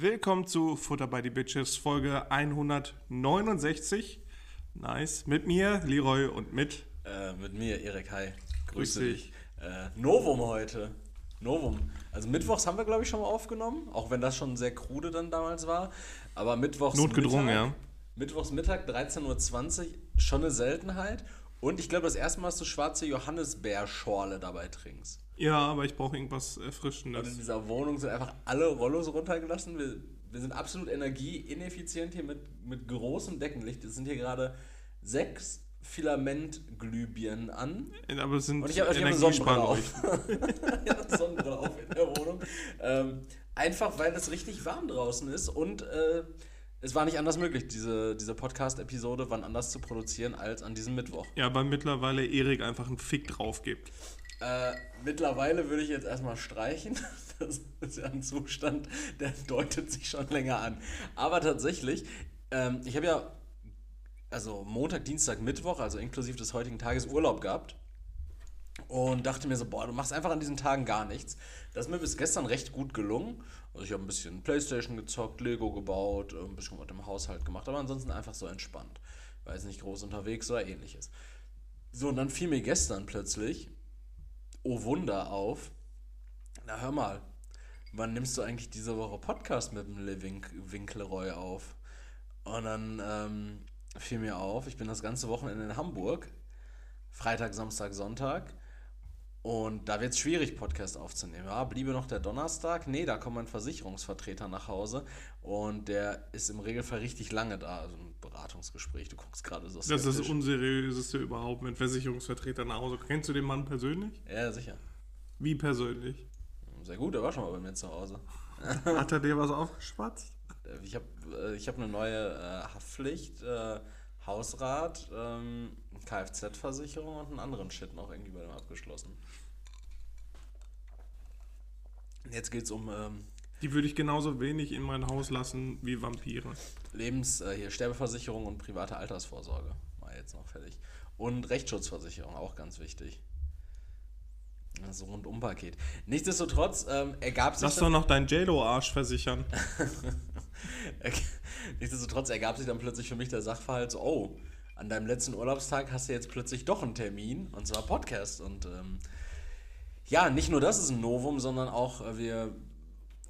Willkommen zu Futter by the Bitches, Folge 169. Nice. Mit mir, Leroy, und mit. Äh, mit mir, Erik. Hi. Grüß Grüße dich. dich. Äh, Novum heute. Novum. Also Mittwochs haben wir, glaube ich, schon mal aufgenommen, auch wenn das schon sehr krude dann damals war. Aber Mittwochs Notgedrungen, Mittag, ja. Mittwochs Mittag, 13.20 Uhr, schon eine Seltenheit. Und ich glaube, das erste Mal, dass du schwarze Johannisbeerschorle dabei trinkst. Ja, aber ich brauche irgendwas Und in Erfrischendes. dieser Wohnung sind einfach alle Rollos runtergelassen. Wir, wir sind absolut energieineffizient hier mit, mit großem Deckenlicht. Es sind hier gerade sechs Filamentglühbirnen an. Aber es sind Und ich habe hab eine Sonnenbrille auf. Ich habe Sonnenbrille auf in der Wohnung. Ähm, einfach weil es richtig warm draußen ist und äh, es war nicht anders möglich, diese, diese Podcast-Episode wann anders zu produzieren als an diesem Mittwoch. Ja, weil mittlerweile Erik einfach einen Fick drauf gibt. Äh, mittlerweile würde ich jetzt erstmal streichen. Das ist ja ein Zustand, der deutet sich schon länger an. Aber tatsächlich, ähm, ich habe ja also Montag, Dienstag, Mittwoch, also inklusive des heutigen Tages Urlaub gehabt. Und dachte mir so, boah, du machst einfach an diesen Tagen gar nichts. Das ist mir bis gestern recht gut gelungen. Also ich habe ein bisschen Playstation gezockt, Lego gebaut, ein bisschen was im Haushalt gemacht, aber ansonsten einfach so entspannt. War jetzt nicht groß unterwegs oder ähnliches. So, und dann fiel mir gestern plötzlich, oh Wunder, auf. Na hör mal, wann nimmst du eigentlich diese Woche Podcast mit dem Living Winkleroy auf? Und dann ähm, fiel mir auf, ich bin das ganze Wochenende in Hamburg. Freitag, Samstag, Sonntag. Und da wird es schwierig, Podcast aufzunehmen. Ja, bliebe noch der Donnerstag. Nee, da kommt mein Versicherungsvertreter nach Hause. Und der ist im Regelfall richtig lange da. Also ein Beratungsgespräch. Du guckst gerade so Das ist das unseriöseste überhaupt mit Versicherungsvertretern nach Hause. Kennst du den Mann persönlich? Ja, sicher. Wie persönlich? Sehr gut, der war schon mal bei mir zu Hause. Hat er dir was aufgeschwatzt? Ich habe äh, ich hab eine neue äh, Haftpflicht, äh, Hausrat, ähm, Kfz-Versicherung und einen anderen Shit noch irgendwie bei dem abgeschlossen. Jetzt geht es um ähm, Die würde ich genauso wenig in mein Haus lassen wie Vampire. Lebens-, äh, hier Sterbeversicherung und private Altersvorsorge. War jetzt noch fertig. Und Rechtsschutzversicherung, auch ganz wichtig. Also Rundum-Paket. Nichtsdestotrotz ähm, ergab sich. Lass doch noch deinen JLo-Arsch versichern. Nichtsdestotrotz ergab sich dann plötzlich für mich der Sachverhalt so, oh, an deinem letzten Urlaubstag hast du jetzt plötzlich doch einen Termin, und zwar Podcast. Und ähm, ja, nicht nur das ist ein Novum, sondern auch äh, wir,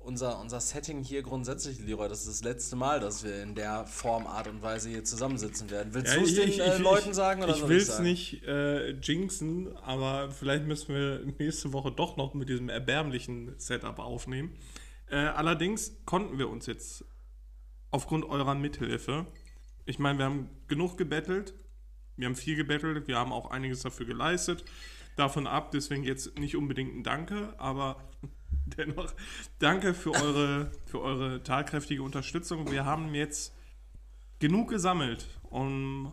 unser, unser Setting hier grundsätzlich, Leroy, das ist das letzte Mal, dass wir in der Form, Art und Weise hier zusammensitzen werden. Willst du es den äh, Leuten sagen oder ich will ich es nicht äh, jinxen, aber vielleicht müssen wir nächste Woche doch noch mit diesem erbärmlichen Setup aufnehmen. Äh, allerdings konnten wir uns jetzt aufgrund eurer Mithilfe, ich meine, wir haben genug gebettelt, wir haben viel gebettelt, wir haben auch einiges dafür geleistet. Davon ab, deswegen jetzt nicht unbedingt ein Danke, aber dennoch danke für eure, für eure tatkräftige Unterstützung. Wir haben jetzt genug gesammelt und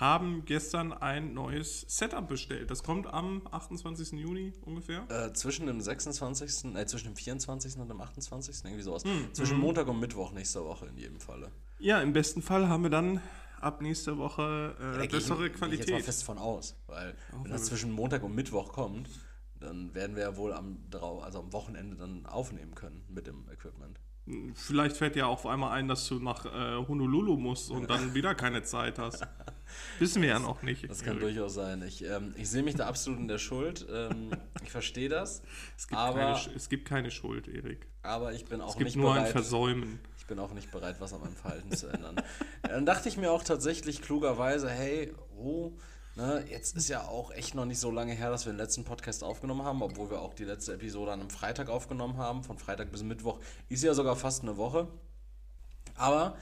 haben gestern ein neues Setup bestellt. Das kommt am 28. Juni ungefähr. Äh, zwischen dem 26., äh, zwischen dem 24. und dem 28. irgendwie sowas. Hm, zwischen Montag und Mittwoch nächste Woche in jedem Falle. Ja, im besten Fall haben wir dann ab nächster Woche äh, gehe bessere ich, gehe ich jetzt mal Qualität. fest von aus, weil wenn wir- das zwischen Montag und Mittwoch kommt, dann werden wir ja wohl am, also am Wochenende dann aufnehmen können mit dem Equipment. Vielleicht fällt dir auch auf einmal ein, dass du nach äh, Honolulu musst und dann wieder keine Zeit hast. Wissen wir ja noch nicht. Das kann durchaus sein. Ich, ähm, ich sehe mich da absolut in der Schuld. Ähm, ich verstehe das. es, gibt aber, keine, es gibt keine Schuld, Erik. aber ich bin auch Es gibt nicht nur ein bereit. Versäumen. Ich bin auch nicht bereit, was an meinem Verhalten zu ändern. Dann dachte ich mir auch tatsächlich klugerweise, hey, oh, ne, jetzt ist ja auch echt noch nicht so lange her, dass wir den letzten Podcast aufgenommen haben, obwohl wir auch die letzte Episode an einem Freitag aufgenommen haben. Von Freitag bis Mittwoch ist ja sogar fast eine Woche. Aber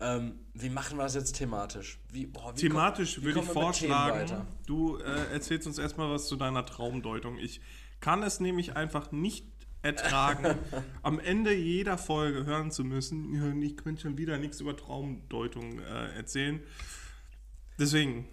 ähm, wie machen wir es jetzt thematisch? Wie, boah, wie Thematisch komm- würde ich vorschlagen, du äh, erzählst uns erstmal was zu deiner Traumdeutung. Ich kann es nämlich einfach nicht ertragen, am Ende jeder Folge hören zu müssen, ich könnte schon wieder nichts über Traumdeutung äh, erzählen. Deswegen,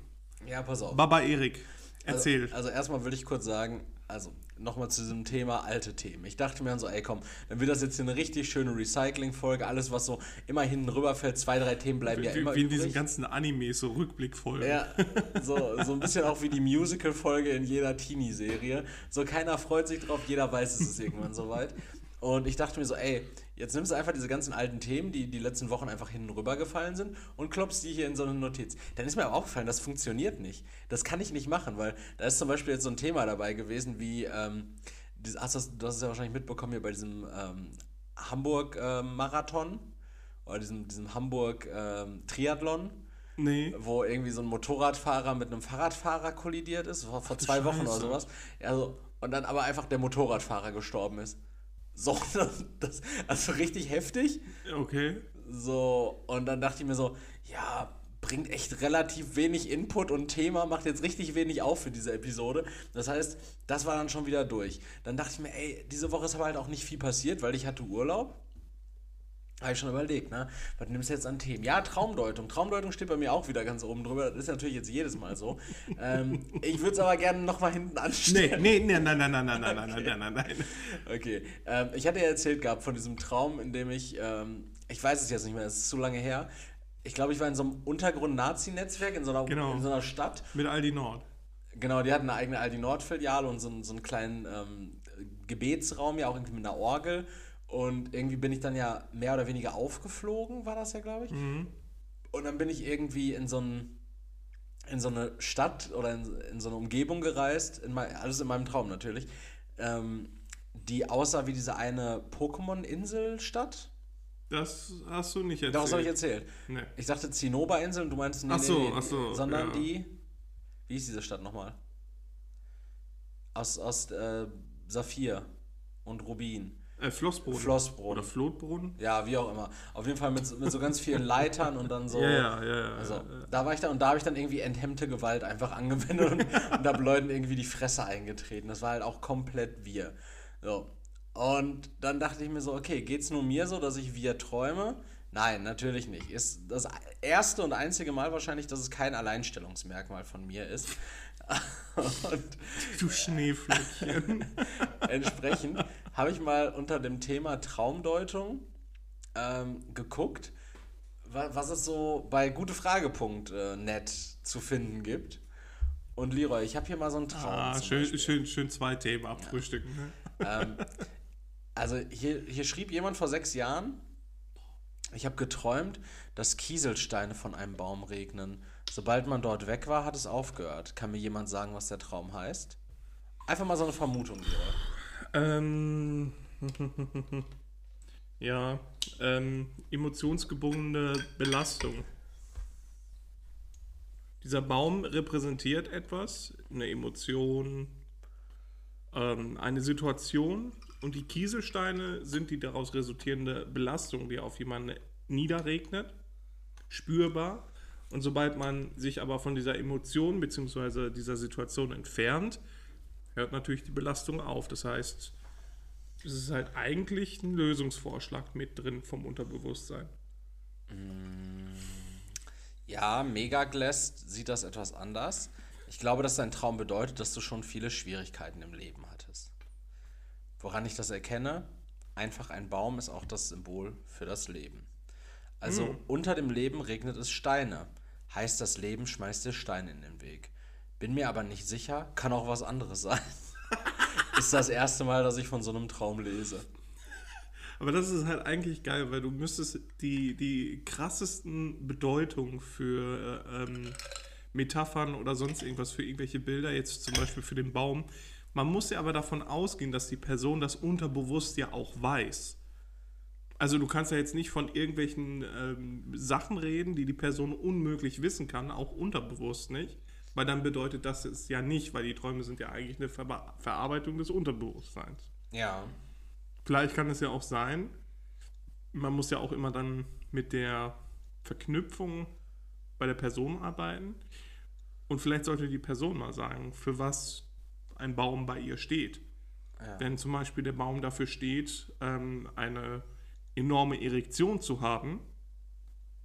Ja, pass auf. Baba Erik, erzähl. Also, also erstmal würde ich kurz sagen, also nochmal zu diesem Thema alte Themen. Ich dachte mir dann so, ey komm, dann wird das jetzt hier eine richtig schöne Recycling-Folge. Alles, was so immer hinten rüberfällt, zwei, drei Themen bleiben ja wie, immer wie in diesen ganzen Animes, so Rückblickfolgen. Ja, so, so ein bisschen auch wie die Musical-Folge in jeder Teenie-Serie. So keiner freut sich drauf, jeder weiß, es ist irgendwann soweit. Und ich dachte mir so, ey, jetzt nimmst du einfach diese ganzen alten Themen, die die letzten Wochen einfach hinten rübergefallen sind und klopfst die hier in so eine Notiz. Dann ist mir aber aufgefallen, das funktioniert nicht. Das kann ich nicht machen, weil da ist zum Beispiel jetzt so ein Thema dabei gewesen wie, ähm, dieses, hast du, das, du hast es ja wahrscheinlich mitbekommen hier bei diesem ähm, Hamburg-Marathon äh, oder diesem, diesem Hamburg-Triathlon. Nee. Wo irgendwie so ein Motorradfahrer mit einem Fahrradfahrer kollidiert ist, vor, vor zwei Wochen oder Scheiße. sowas. Also, und dann aber einfach der Motorradfahrer gestorben ist. So, das, also richtig heftig. Okay. So, und dann dachte ich mir so, ja, bringt echt relativ wenig Input und Thema, macht jetzt richtig wenig auf für diese Episode. Das heißt, das war dann schon wieder durch. Dann dachte ich mir, ey, diese Woche ist aber halt auch nicht viel passiert, weil ich hatte Urlaub. Habe ich schon überlegt, ne? Was nimmst du jetzt an Themen? Ja, Traumdeutung. Traumdeutung steht bei mir auch wieder ganz oben drüber. Das ist natürlich jetzt jedes Mal so. ähm, ich würde es aber gerne nochmal hinten anstellen. Nee, nee, nee, nein, nein, nein, nein, nein, nein, nein, nein, nein. Okay. Ähm, ich hatte ja erzählt gehabt von diesem Traum, in dem ich, ähm, ich weiß es jetzt nicht mehr, es ist zu lange her. Ich glaube, ich war in so einem Untergrund-Nazi-Netzwerk in, so einer, genau. in so einer Stadt. Mit Aldi Nord. Genau, die hatten eine eigene Aldi Nord-Filiale und so, so einen kleinen ähm, Gebetsraum, ja auch irgendwie mit einer Orgel. Und irgendwie bin ich dann ja mehr oder weniger aufgeflogen, war das ja, glaube ich. Und dann bin ich irgendwie in so ein in so eine Stadt oder in, in so eine Umgebung gereist, in mein, alles in meinem Traum natürlich, ähm, die aussah wie diese eine Pokémon-Inselstadt. Das hast du nicht erzählt. Daraus habe ich erzählt. Nee. Ich dachte Zinnober-Insel und du meinst nee, Ach so, nee, nee, ach so, sondern ja. die, wie ist diese Stadt nochmal? Aus, aus äh, Saphir und Rubin. Äh, Flossbrunnen. Flossbrunnen. Oder Flotbrunnen. Ja, wie auch immer. Auf jeden Fall mit, mit so ganz vielen Leitern und dann so. Ja, ja, ja, ja. Also, ja. da war ich da und da habe ich dann irgendwie enthemmte Gewalt einfach angewendet und, und habe Leuten irgendwie die Fresse eingetreten. Das war halt auch komplett wir. So. Und dann dachte ich mir so, okay, geht's nur mir so, dass ich wir träume? Nein, natürlich nicht. Ist das erste und einzige Mal wahrscheinlich, dass es kein Alleinstellungsmerkmal von mir ist. Du Schneeflöckchen. entsprechend habe ich mal unter dem Thema Traumdeutung ähm, geguckt, wa- was es so bei gutefrage.net zu finden gibt. Und Leroy, ich habe hier mal so einen Traum. ah, schön, Beispiel. schön, schön zwei Themen abfrühstücken. Ne? Ähm, also hier, hier schrieb jemand vor sechs Jahren, ich habe geträumt, dass Kieselsteine von einem Baum regnen. Sobald man dort weg war, hat es aufgehört. Kann mir jemand sagen, was der Traum heißt? Einfach mal so eine Vermutung, Leroy. Ähm, ja, ähm, emotionsgebundene Belastung. Dieser Baum repräsentiert etwas, eine Emotion, ähm, eine Situation und die Kieselsteine sind die daraus resultierende Belastung, die auf jemanden niederregnet, spürbar. Und sobald man sich aber von dieser Emotion bzw. dieser Situation entfernt, hört natürlich die Belastung auf. Das heißt, es ist halt eigentlich ein Lösungsvorschlag mit drin vom Unterbewusstsein. Ja, Megaglast sieht das etwas anders. Ich glaube, dass dein Traum bedeutet, dass du schon viele Schwierigkeiten im Leben hattest. Woran ich das erkenne? Einfach ein Baum ist auch das Symbol für das Leben. Also unter dem Leben regnet es Steine. Heißt, das Leben schmeißt dir Steine in den Weg. Bin mir aber nicht sicher, kann auch was anderes sein. ist das erste Mal, dass ich von so einem Traum lese. Aber das ist halt eigentlich geil, weil du müsstest die, die krassesten Bedeutungen für äh, ähm, Metaphern oder sonst irgendwas, für irgendwelche Bilder, jetzt zum Beispiel für den Baum. Man muss ja aber davon ausgehen, dass die Person das unterbewusst ja auch weiß. Also du kannst ja jetzt nicht von irgendwelchen ähm, Sachen reden, die die Person unmöglich wissen kann, auch unterbewusst nicht. Weil dann bedeutet das es ja nicht, weil die Träume sind ja eigentlich eine Ver Verarbeitung des Unterbewusstseins. Ja. Vielleicht kann es ja auch sein, man muss ja auch immer dann mit der Verknüpfung bei der Person arbeiten. Und vielleicht sollte die Person mal sagen, für was ein Baum bei ihr steht. Ja. Wenn zum Beispiel der Baum dafür steht, ähm, eine enorme Erektion zu haben,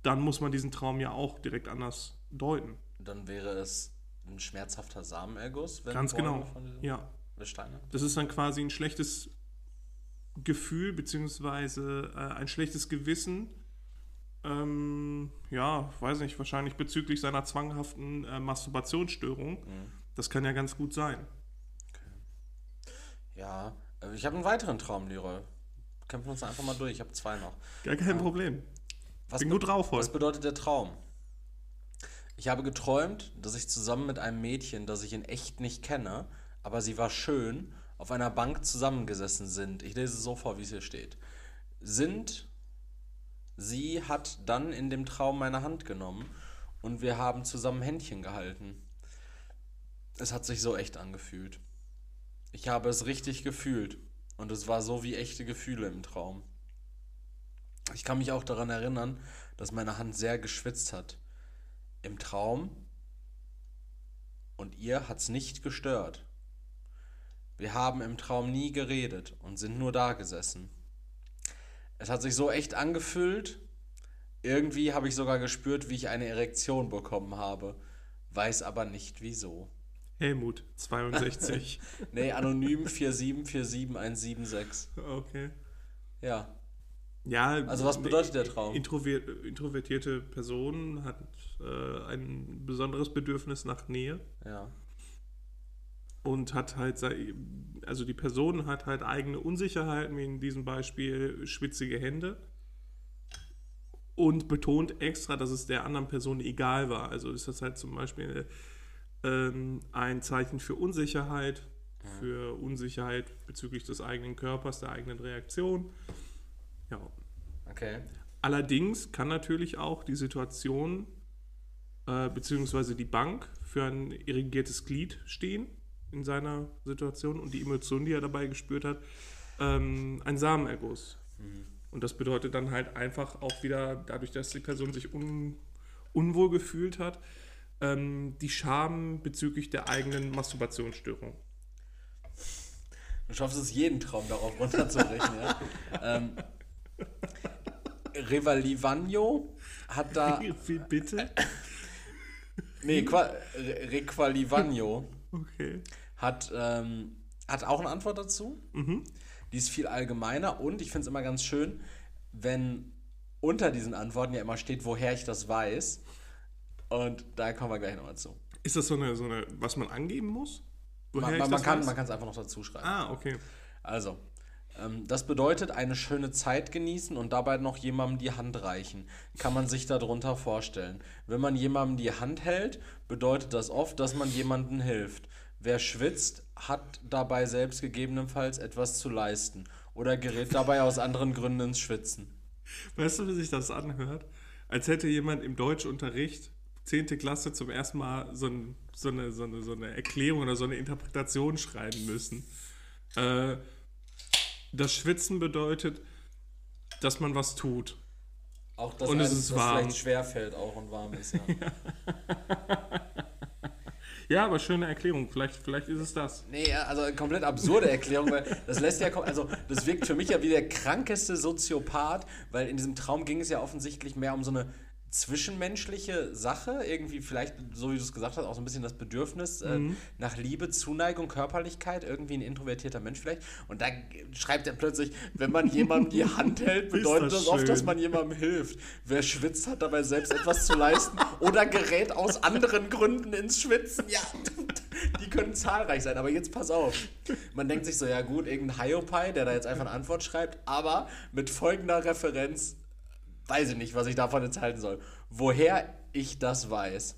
dann muss man diesen Traum ja auch direkt anders deuten. Dann wäre es ein schmerzhafter Samenerguss, wenn Ganz genau. Ja. Steine. Das ist dann quasi ein schlechtes Gefühl, beziehungsweise äh, ein schlechtes Gewissen. Ähm, ja, weiß nicht, wahrscheinlich bezüglich seiner zwanghaften äh, Masturbationsstörung. Das kann ja ganz gut sein. Ja, äh, ich habe einen weiteren Traum, Leroy. Kämpfen uns einfach mal durch. Ich habe zwei noch. Gar kein Problem. Was Bin gut drauf heute. Was bedeutet der Traum? Ich habe geträumt, dass ich zusammen mit einem Mädchen, das ich in echt nicht kenne, aber sie war schön, auf einer Bank zusammengesessen sind. Ich lese es so vor, wie es hier steht. Sind, sie hat dann in dem Traum meine Hand genommen und wir haben zusammen Händchen gehalten. Es hat sich so echt angefühlt. Ich habe es richtig gefühlt und es war so wie echte Gefühle im Traum. Ich kann mich auch daran erinnern, dass meine Hand sehr geschwitzt hat. Im Traum. Und ihr hat's nicht gestört. Wir haben im Traum nie geredet und sind nur da gesessen. Es hat sich so echt angefühlt. Irgendwie habe ich sogar gespürt, wie ich eine Erektion bekommen habe. Weiß aber nicht wieso. Helmut, 62. Nee, anonym 4747176. okay. Ja. Ja, Also was bedeutet der Traum? Introver introvertierte Person hat äh, ein besonderes Bedürfnis nach Nähe Ja. und hat halt, also die Person hat halt eigene Unsicherheiten, wie in diesem Beispiel schwitzige Hände und betont extra, dass es der anderen Person egal war. Also ist das halt zum Beispiel ähm, ein Zeichen für Unsicherheit, für Unsicherheit bezüglich des eigenen Körpers, der eigenen Reaktion. Ja, Okay. Allerdings kann natürlich auch die Situation äh, beziehungsweise die Bank für ein irrigiertes Glied stehen in seiner Situation und die Emotion, die er dabei gespürt hat, ähm, ein Samenerguss. Und das bedeutet dann halt einfach auch wieder, dadurch, dass die Person sich un, unwohl gefühlt hat, ähm, die Scham bezüglich der eigenen Masturbationsstörung. Du schaffst es, jeden Traum darauf runterzubrechen, ja. Ähm, Revalivagno hat da. Wie bitte? Nee, Qua, Re- Requalivagno Okay. hat, ähm, hat auch eine Antwort dazu. Die ist viel allgemeiner und ich finde es immer ganz schön, wenn unter diesen Antworten ja immer steht, woher ich das weiß. Und da kommen wir gleich nochmal zu. Ist das so eine, so eine, was man angeben muss? Woher Man, man, man kann es einfach noch dazu schreiben. Ah, okay. Also, ähm, das bedeutet eine schöne Zeit genießen und dabei noch jemandem die Hand reichen. Kann man sich darunter vorstellen. Wenn man jemandem die Hand hält, bedeutet das oft, dass man jemandem hilft. Wer schwitzt, hat dabei selbst gegebenenfalls etwas zu leisten oder gerät dabei aus anderen Gründen ins Schwitzen. Weißt du, wie sich das anhört? Als hätte jemand im Deutschunterricht, 10. Klasse, zum ersten Mal so, ein, so, eine, so, eine, so eine Erklärung oder so eine Interpretation schreiben müssen. Äh, das Schwitzen bedeutet, dass man was tut. Auch dass Und es ist das warm. vielleicht schwerfällt auch und warm ist. Ja. Ja, aber schöne Erklärung. Vielleicht, vielleicht ist es das. Nee, also eine komplett absurde Erklärung, weil das lässt ja, also das wirkt für mich ja wie der krankeste Soziopath, weil in diesem Traum ging es ja offensichtlich mehr um so eine zwischenmenschliche Sache, irgendwie vielleicht, so wie du es gesagt hast, auch so ein bisschen das Bedürfnis äh, nach Liebe, Zuneigung, Körperlichkeit, irgendwie ein introvertierter Mensch vielleicht. Und da schreibt er plötzlich, wenn man jemandem die Hand hält, bedeutet das das, oft, dass man jemandem hilft. Wer schwitzt, hat dabei selbst etwas zu leisten oder gerät aus anderen Gründen ins Schwitzen. Ja, die können zahlreich sein, aber jetzt pass auf. Man denkt sich so, ja gut, irgendein Hiopai, der da jetzt einfach eine Antwort schreibt, aber mit folgender Referenz weiß ich nicht, was ich davon jetzt halten soll. Woher ich das weiß.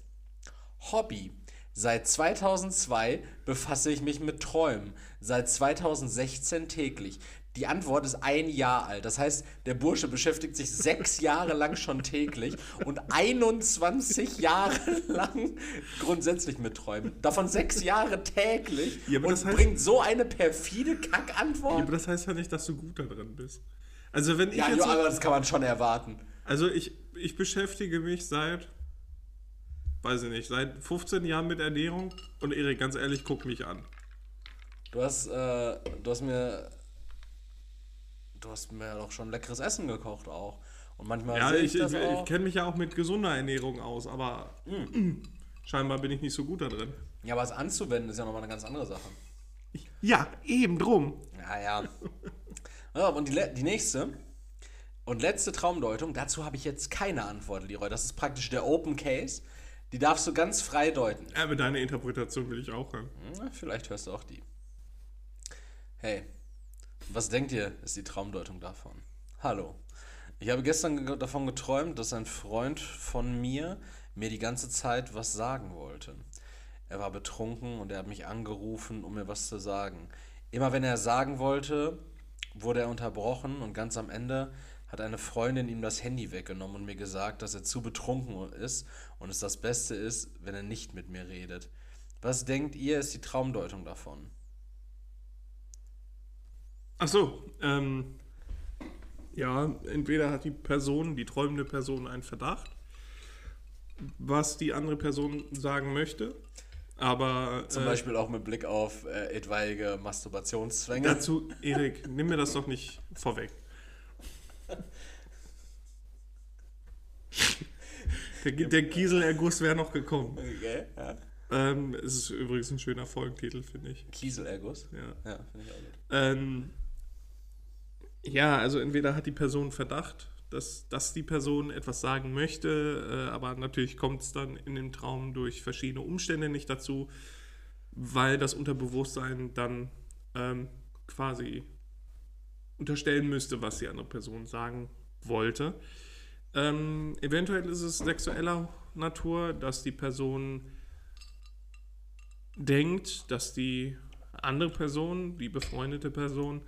Hobby. Seit 2002 befasse ich mich mit Träumen. Seit 2016 täglich. Die Antwort ist ein Jahr alt. Das heißt, der Bursche beschäftigt sich sechs Jahre lang schon täglich und 21 Jahre lang grundsätzlich mit Träumen. Davon sechs Jahre täglich Ja, und das heißt- bringt so eine perfide Ja, Kackantwort. aber das heißt ja nicht, dass du gut da drin bist. Also wenn ich Ja, jetzt... aber das kann man schon erwarten. Also ich, ich beschäftige mich seit, weiß ich nicht, seit 15 Jahren mit Ernährung und Erik, ganz ehrlich, guck mich an. Du hast, äh, du hast mir, du hast mir doch schon leckeres Essen gekocht auch. Und manchmal Ja, ich, ich, ich, ich, kenne mich ja auch mit gesunder Ernährung aus, aber mm, scheinbar bin ich nicht so gut da drin. Ja, aber es anzuwenden ist ja nochmal eine ganz andere Sache. Ja, eben drum. Ja, ja. ja und die, die nächste und letzte Traumdeutung, dazu habe ich jetzt keine Antwort, Leroy. Das ist praktisch der Open Case. Die darfst du ganz frei deuten. Aber deine Interpretation will ich auch hören. Na, vielleicht hörst du auch die. Hey, Was denkt ihr, ist die Traumdeutung davon? Hallo. Ich habe gestern ge- davon geträumt, dass ein Freund von mir mir die ganze Zeit was sagen wollte. Er war betrunken und er hat mich angerufen, um mir was zu sagen. Immer wenn er sagen wollte, wurde er unterbrochen und ganz am Ende hat eine Freundin ihm das Handy weggenommen und mir gesagt, dass er zu betrunken ist und es das Beste ist, wenn er nicht mit mir redet. Was denkt ihr, ist die Traumdeutung davon? Ach so, ähm, ja, entweder hat die Person, die träumende Person einen Verdacht, was die andere Person sagen möchte, aber Zum äh, Beispiel auch mit Blick auf äh, etwaige Masturbationszwänge. dazu, Erik, nimm mir das doch nicht vorweg. Der, der Kieselerguss wäre noch gekommen. Okay, ja. Ähm, es ist übrigens ein schöner Folgentitel, finde ich. Kieselerguss. Ja. Ja, finde ich auch gut. Ähm, ja, also entweder hat die Person Verdacht, dass, dass die Person etwas sagen möchte, äh, aber natürlich kommt es dann in dem Traum durch verschiedene Umstände nicht dazu, weil das Unterbewusstsein dann ähm, quasi unterstellen müsste, was die andere Person sagen wollte. Ähm, eventuell ist es sexueller Natur, dass die Person denkt, dass die andere Person, die befreundete Person,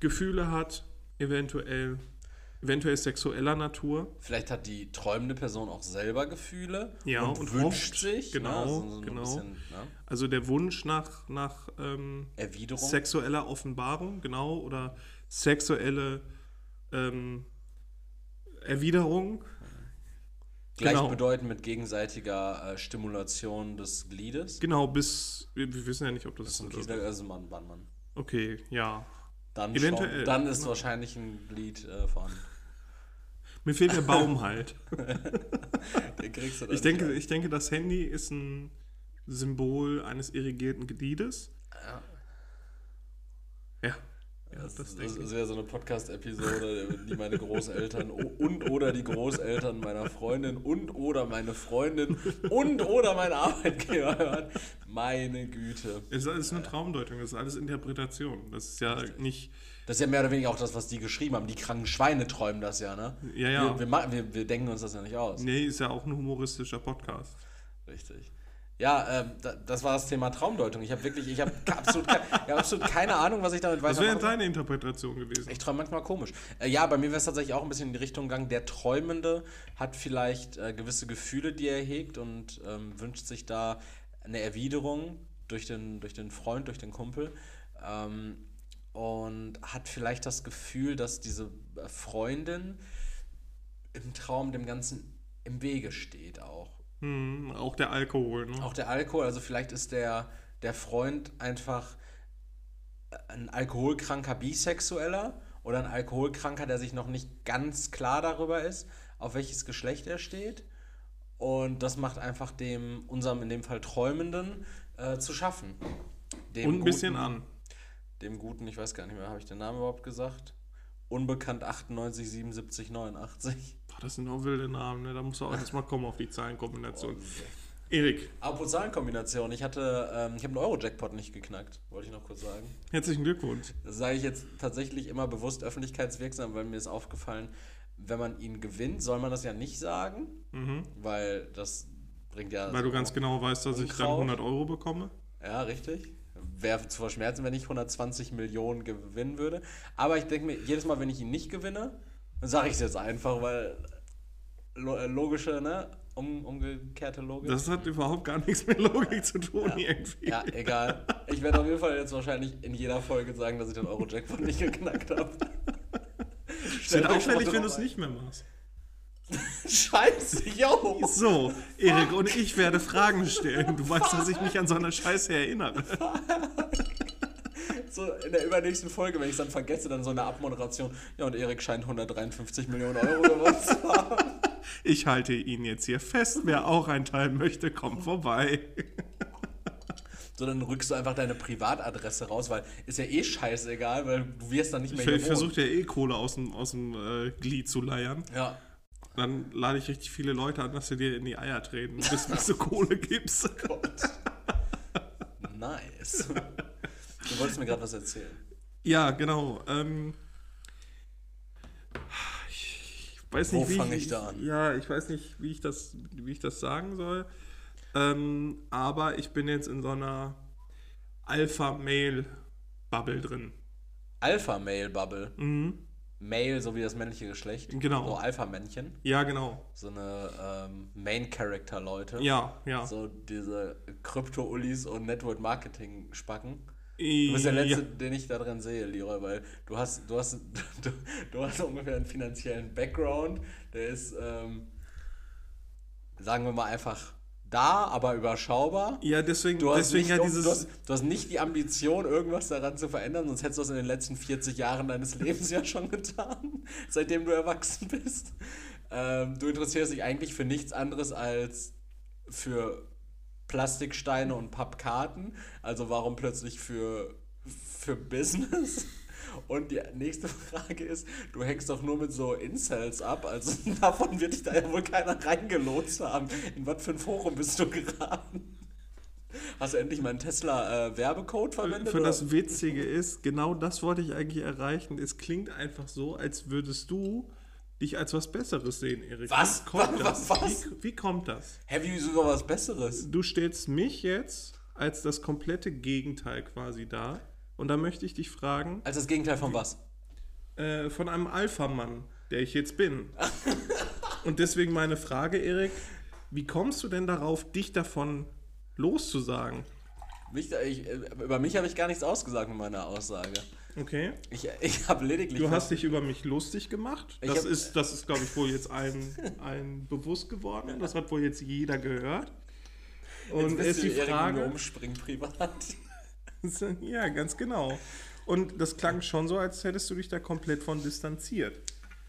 Gefühle hat, eventuell, eventuell sexueller Natur. Vielleicht hat die träumende Person auch selber Gefühle Ja, und, und wünscht hofft, sich. genau, ne, so, so ein genau. Bisschen, ne, Also der Wunsch nach, nach ähm, Erwiderung. sexueller Offenbarung, genau, oder sexuelle ähm, Erwiderung. Gleichbedeutend mit gegenseitiger äh, Stimulation des Gliedes. Genau, bis, wir, wir wissen ja nicht, ob das, Das ist ein Kiesel, also Mann, Mann, Mann. Okay, ja. Dann, Eventuell, schon, dann ist wahrscheinlich ein Glied äh, vorhanden. Mir fehlt der Baum halt. Den kriegst du dann Ich denke, ich denke, das Handy ist ein Symbol eines irrigierten Gliedes. Ja. Ja. Das, das das, ja so eine Podcast-Episode, die meine Großeltern und oder die Großeltern meiner Freundin und oder meine Freundin und oder mein Arbeitgeber hören. Meine Güte. Es ist alles nur Traumdeutung, das ist alles Interpretation. Das ist ja nicht. Das ist ja mehr oder weniger auch das, was die geschrieben haben. Die kranken Schweine träumen das ja, ne? Ja, ja. Wir, wir, wir, wir denken uns das ja nicht aus. Nee, ist ja auch ein humoristischer Podcast. Richtig. Ja, ähm, da, das war das Thema Traumdeutung. Ich habe wirklich, ich habe absolut, ke- ich hab absolut keine Ahnung, was ich damit Was wäre denn weitermache. deine Interpretation gewesen? Ich träume manchmal komisch. Äh, ja, bei mir wäre es tatsächlich auch ein bisschen in die Richtung gegangen, der Träumende hat vielleicht äh, gewisse Gefühle, die er hegt und ähm, wünscht sich da eine Erwiderung durch den, durch den Freund, durch den Kumpel. Ähm, und hat vielleicht das Gefühl, dass diese äh, Freundin im Traum dem Ganzen im Wege steht auch. Hm, auch der Alkohol, ne? Auch der Alkohol, also vielleicht ist der, der Freund einfach ein alkoholkranker Bisexueller oder ein Alkoholkranker, der sich noch nicht ganz klar darüber ist, auf welches Geschlecht er steht. Und das macht einfach dem, unserem in dem Fall Träumenden, äh, zu schaffen. Dem Und ein bisschen guten- an. Dem guten, ich weiß gar nicht mehr, habe ich den Namen überhaupt gesagt? Unbekannt 98, 77, 89. Boah, das sind auch wilde Namen, ne? Da musst du auch erstmal kommen auf die Zahlenkombination. Oh, Erik, Apropos Zahlenkombination, ich hatte, ähm, ich habe einen Euro-Jackpot nicht geknackt, wollte ich noch kurz sagen. herzlichen Glückwunsch. Das sage ich jetzt tatsächlich immer bewusst öffentlichkeitswirksam, weil mir ist aufgefallen, wenn man ihn gewinnt, soll man das ja nicht sagen, weil das bringt ja. Mhm. Weil du ganz genau weißt, dass ich dann Unkraut. 100 Euro bekomme. Ja, richtig. Wäre zu verschmerzen, wenn ich 120 Millionen gewinnen würde. Aber ich denke mir, jedes Mal, wenn ich ihn nicht gewinne, dann sage ich es jetzt einfach, weil äh, logische, ne? Um, umgekehrte Logik. Das hat überhaupt gar nichts mit Logik zu tun irgendwie. ja, egal. Ich werde auf jeden Fall jetzt wahrscheinlich in jeder Folge sagen, dass ich den Euro-Jackpot nicht geknackt habe. Wird auffällig, wenn du es nicht mehr machst. Scheiße, yo! So, Erik und ich werde Fragen stellen. Du weißt, dass ich mich an so eine Scheiße erinnere. So in der übernächsten Folge, wenn ich es dann vergesse, dann so eine Abmoderation. Ja, und Erik scheint 153 Millionen Euro gewonnen zu haben. Ich halte ihn jetzt hier fest. Wer auch einen Teil möchte, kommt vorbei. So, dann rückst du einfach deine Privatadresse raus, weil ist ja eh scheißegal, weil du wirst dann nicht mehr Ich, versuche ja eh Kohle aus dem, aus dem äh, Glied zu leiern. Ja. Dann lade ich richtig viele Leute an, dass sie dir in die Eier treten, bis du so Kohle gibst. Gott. nice. Du wolltest mir gerade was erzählen. Ja, genau. Ähm, ich weiß nicht, Wo fange ich da an? Ja, ich weiß nicht, wie ich das, wie ich das sagen soll. Ähm, aber ich bin jetzt in so einer Alpha-Mail-Bubble drin. Alpha-Male-Bubble. Male, so wie das männliche Geschlecht. Mhm. Genau. So Alpha-Männchen. Ja, genau. So eine ähm, Main-Character-Leute. Ja, ja. So diese Krypto-Ullis und Network-Marketing-Spacken. Du bist der Letzte, den ich da drin sehe, Leroy, weil du hast, du hast, du, du hast ungefähr einen finanziellen Background, der ist, ähm, sagen wir mal einfach da, aber überschaubar. Ja, deswegen, Du hast, deswegen nicht, ja dieses. du, hast, du hast nicht die Ambition, irgendwas daran zu verändern, sonst hättest du das in den letzten 40 Jahren deines Lebens ja schon getan, seitdem du erwachsen bist. Ähm, du interessierst dich eigentlich für nichts anderes als für Plastiksteine und Pappkarten. Also warum plötzlich für, für Business? Und die nächste Frage ist, du hängst doch nur mit so Incels ab, also davon wird dich da ja wohl keiner reingelotst haben. In was für ein Forum bist du geraten? Hast du endlich meinen Tesla-Werbecode verwendet? Für oder? das Witzige ist, genau das wollte ich eigentlich erreichen. Es klingt einfach so, als würdest du dich als was Besseres sehen, Erik. Was? Wie kommt das? Was? Wie, wie kommt das? Hä, wie sogar was Besseres? Du stellst mich jetzt als das komplette Gegenteil quasi dar. Und da möchte ich dich fragen, Als das Gegenteil von was? äh, von einem Alpha-Mann, der ich jetzt bin. Und deswegen meine Frage, Erik, wie kommst du denn darauf, dich davon loszusagen? Mich, ich, äh, über mich habe ich gar nichts ausgesagt mit meiner Aussage. Okay. Ich, ich habe lediglich. Du hast dich über mich lustig gemacht. Das hab- ist, das ist glaube ich, wohl jetzt allen, allen bewusst geworden. Das hat wohl jetzt jeder gehört. Und es ist die Erik, Frage. umspringen privat. Ja, ganz genau. Und das klang schon so, als hättest du dich da komplett von distanziert.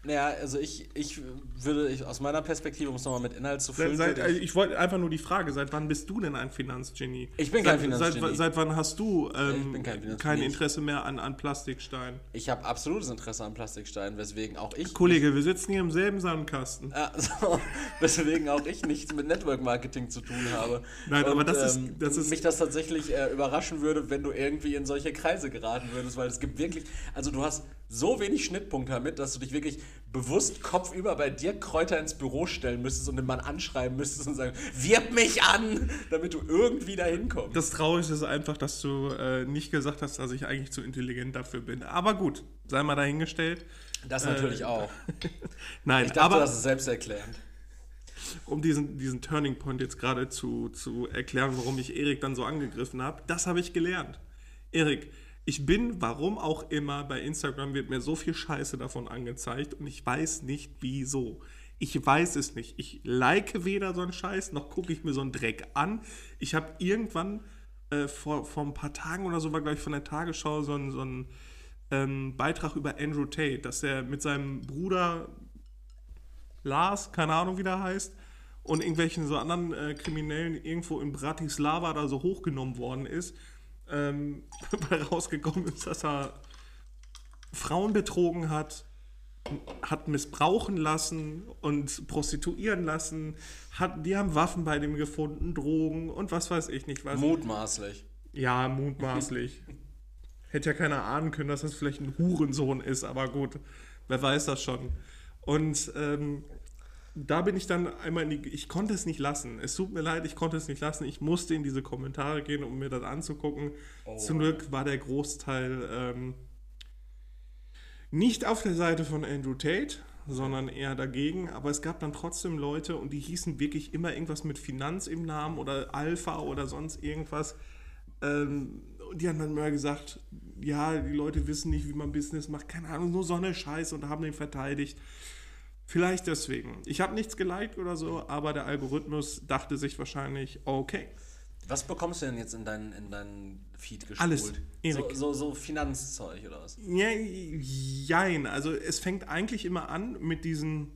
Naja, also ich, ich würde, ich, aus meiner Perspektive, um es nochmal mit Inhalt zu füllen, seit, also ich, ich wollte einfach nur die Frage, seit wann bist du denn ein Finanzgenie? Ich bin kein seit, Finanzgenie. Seit, seit wann hast du ähm, kein kein Interesse mehr an, an Plastiksteinen? ich habe absolutes Interesse an Plastiksteinen, weswegen auch ich Kollege, wir sitzen hier im selben Sandkasten. Ja, so, weswegen auch ich nichts mit Network Marketing zu tun habe. Nein, aber das ist- das ist- mich das tatsächlich äh, überraschen würde, wenn du irgendwie in solche Kreise geraten würdest, weil es gibt wirklich, also du hast so wenig Schnittpunkte damit, dass du dich wirklich bewusst kopfüber bei dir Kräuter ins Büro stellen müsstest und den Mann anschreiben müsstest und sagen, wirb mich an, damit du irgendwie dahin kommst. Das Traurige ist einfach, dass du äh, nicht gesagt hast, dass ich eigentlich zu intelligent dafür bin. Aber gut, sei mal dahingestellt. Das natürlich Äh, auch. Nein, Ich dachte, aber das ist selbsterklärend. um diesen, diesen Turning Point jetzt gerade zu, zu erklären, warum ich Erik dann so angegriffen habe, das habe ich gelernt. Erik, ich bin, warum auch immer, bei Instagram wird mir so viel Scheiße davon angezeigt und ich weiß nicht wieso. Ich weiß es nicht. Ich like weder so einen Scheiß, noch gucke ich mir so einen Dreck an. Ich habe irgendwann äh, vor, vor ein paar Tagen oder so, war glaube ich von der Tagesschau so ein, so ähm, Beitrag über Andrew Tate, dass er mit seinem Bruder Lars, keine Ahnung wie der heißt, und irgendwelchen so anderen äh, Kriminellen irgendwo in Bratislava da so hochgenommen worden ist, ähm, rausgekommen ist, dass er Frauen betrogen hat, hat missbrauchen lassen und prostituieren lassen, hat, die haben Waffen bei dem gefunden, Drogen und was weiß ich nicht was. Mutmaßlich. Ja, mutmaßlich. Hätte ja keiner ahnen können, dass das vielleicht ein Hurensohn ist, aber gut, wer weiß das schon. Und ähm, da bin ich dann einmal in die. Ich konnte es nicht lassen. Es tut mir leid, ich konnte es nicht lassen. Ich musste in diese Kommentare gehen, um mir das anzugucken. Zum Glück war der Großteil ähm, nicht auf der Seite von Andrew Tate, sondern eher dagegen. Aber es gab dann trotzdem Leute und die hießen wirklich immer irgendwas mit Finanz im Namen oder Alpha oder sonst irgendwas. Ähm, und die haben dann immer gesagt, ja, die Leute wissen nicht, wie man Business macht, keine Ahnung, nur so eine Scheiße und haben den verteidigt. Vielleicht deswegen. Ich habe nichts geliked oder so, aber der Algorithmus dachte sich wahrscheinlich, okay. Was bekommst du denn jetzt in deinen, in deinen Feed gespult? Alles. So, so, so Finanzzeug oder was? Ja, jein. Also es fängt eigentlich immer an mit diesen,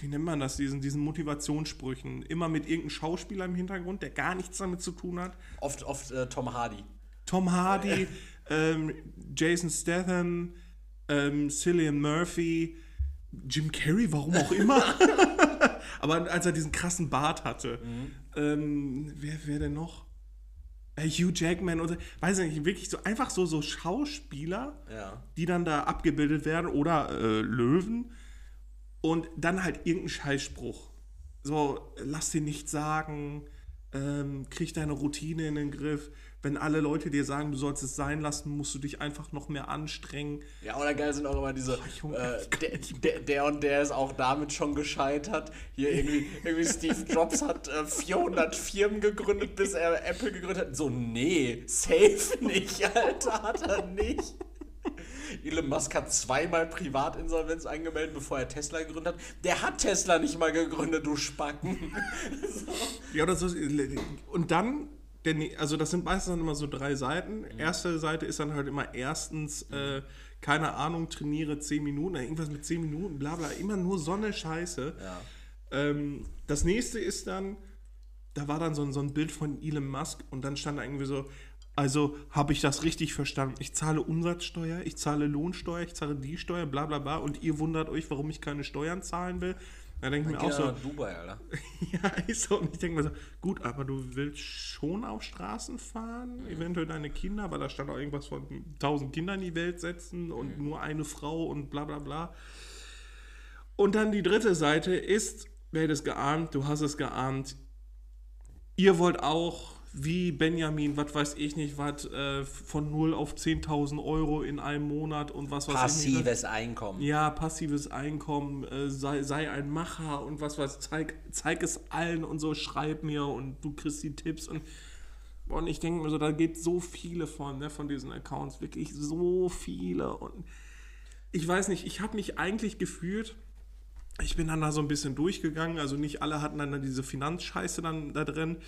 wie nennt man das, diesen, diesen Motivationssprüchen. Immer mit irgendeinem Schauspieler im Hintergrund, der gar nichts damit zu tun hat. Oft, oft äh, Tom Hardy. Tom Hardy, ähm, Jason Statham, ähm, Cillian Murphy, Jim Carrey, warum auch immer. Aber als er diesen krassen Bart hatte. Ähm, wer, wer denn noch? äh, Hugh Jackman oder weiß ich nicht, wirklich so einfach so, so Schauspieler, Ja. die dann da abgebildet werden oder äh, Löwen und dann halt irgendein Scheißspruch. So, lass dir nichts sagen, ähm, krieg deine Routine in den Griff. Wenn alle Leute dir sagen, du sollst es sein lassen, musst du dich einfach noch mehr anstrengen. Ja, oder geil sind auch immer diese, Junge, äh, der, der, der und der ist auch damit schon gescheitert. Hier irgendwie, irgendwie Steve Jobs hat äh, 400 Firmen gegründet, bis er Apple gegründet hat. So, nee, safe nicht, Alter, hat er nicht. Elon Musk hat zweimal Privatinsolvenz angemeldet, bevor er Tesla gegründet hat. Der hat Tesla nicht mal gegründet, du Spacken. Ja, oder so. Und dann, der, ne- also das sind meistens dann immer so drei Seiten. Mhm. Erste Seite ist dann halt immer erstens, äh, keine Ahnung, trainiere 10 Minuten, irgendwas mit 10 Minuten, bla bla, immer nur so eine Scheiße. Ja. Ähm, das nächste ist dann, da war dann so ein, so ein Bild von Elon Musk und dann stand da irgendwie so, also habe ich das richtig verstanden? Ich zahle Umsatzsteuer, ich zahle Lohnsteuer, ich zahle die Steuer, bla bla bla und ihr wundert euch, warum ich keine Steuern zahlen will. Da denke ich mir auch so, Dubai, Alter. ja, ist so. Und ich denke mir so, gut, aber du willst schon auf Straßen fahren, eventuell deine Kinder, aber da stand auch irgendwas von 1000 Kindern in die Welt setzen und nur eine Frau und bla bla bla. Und dann die dritte Seite ist, wer hätte es geahnt, du hast es geahnt, ihr wollt auch, wie Benjamin, was weiß ich nicht, was, äh, von 0 auf 10.000 Euro in einem Monat und was weiß ich nicht. Passives Einkommen. Ja, passives Einkommen, äh, sei, sei ein Macher und was weiß, zeig, zeig es allen und so, schreib mir und du kriegst die Tipps und, und ich denke mir so, da gibt so viele von, ne, von diesen Accounts, wirklich so viele und ich weiß nicht, ich habe mich eigentlich gefühlt, ich bin dann da so ein bisschen durchgegangen, also nicht alle hatten dann diese Finanzscheiße dann da drin,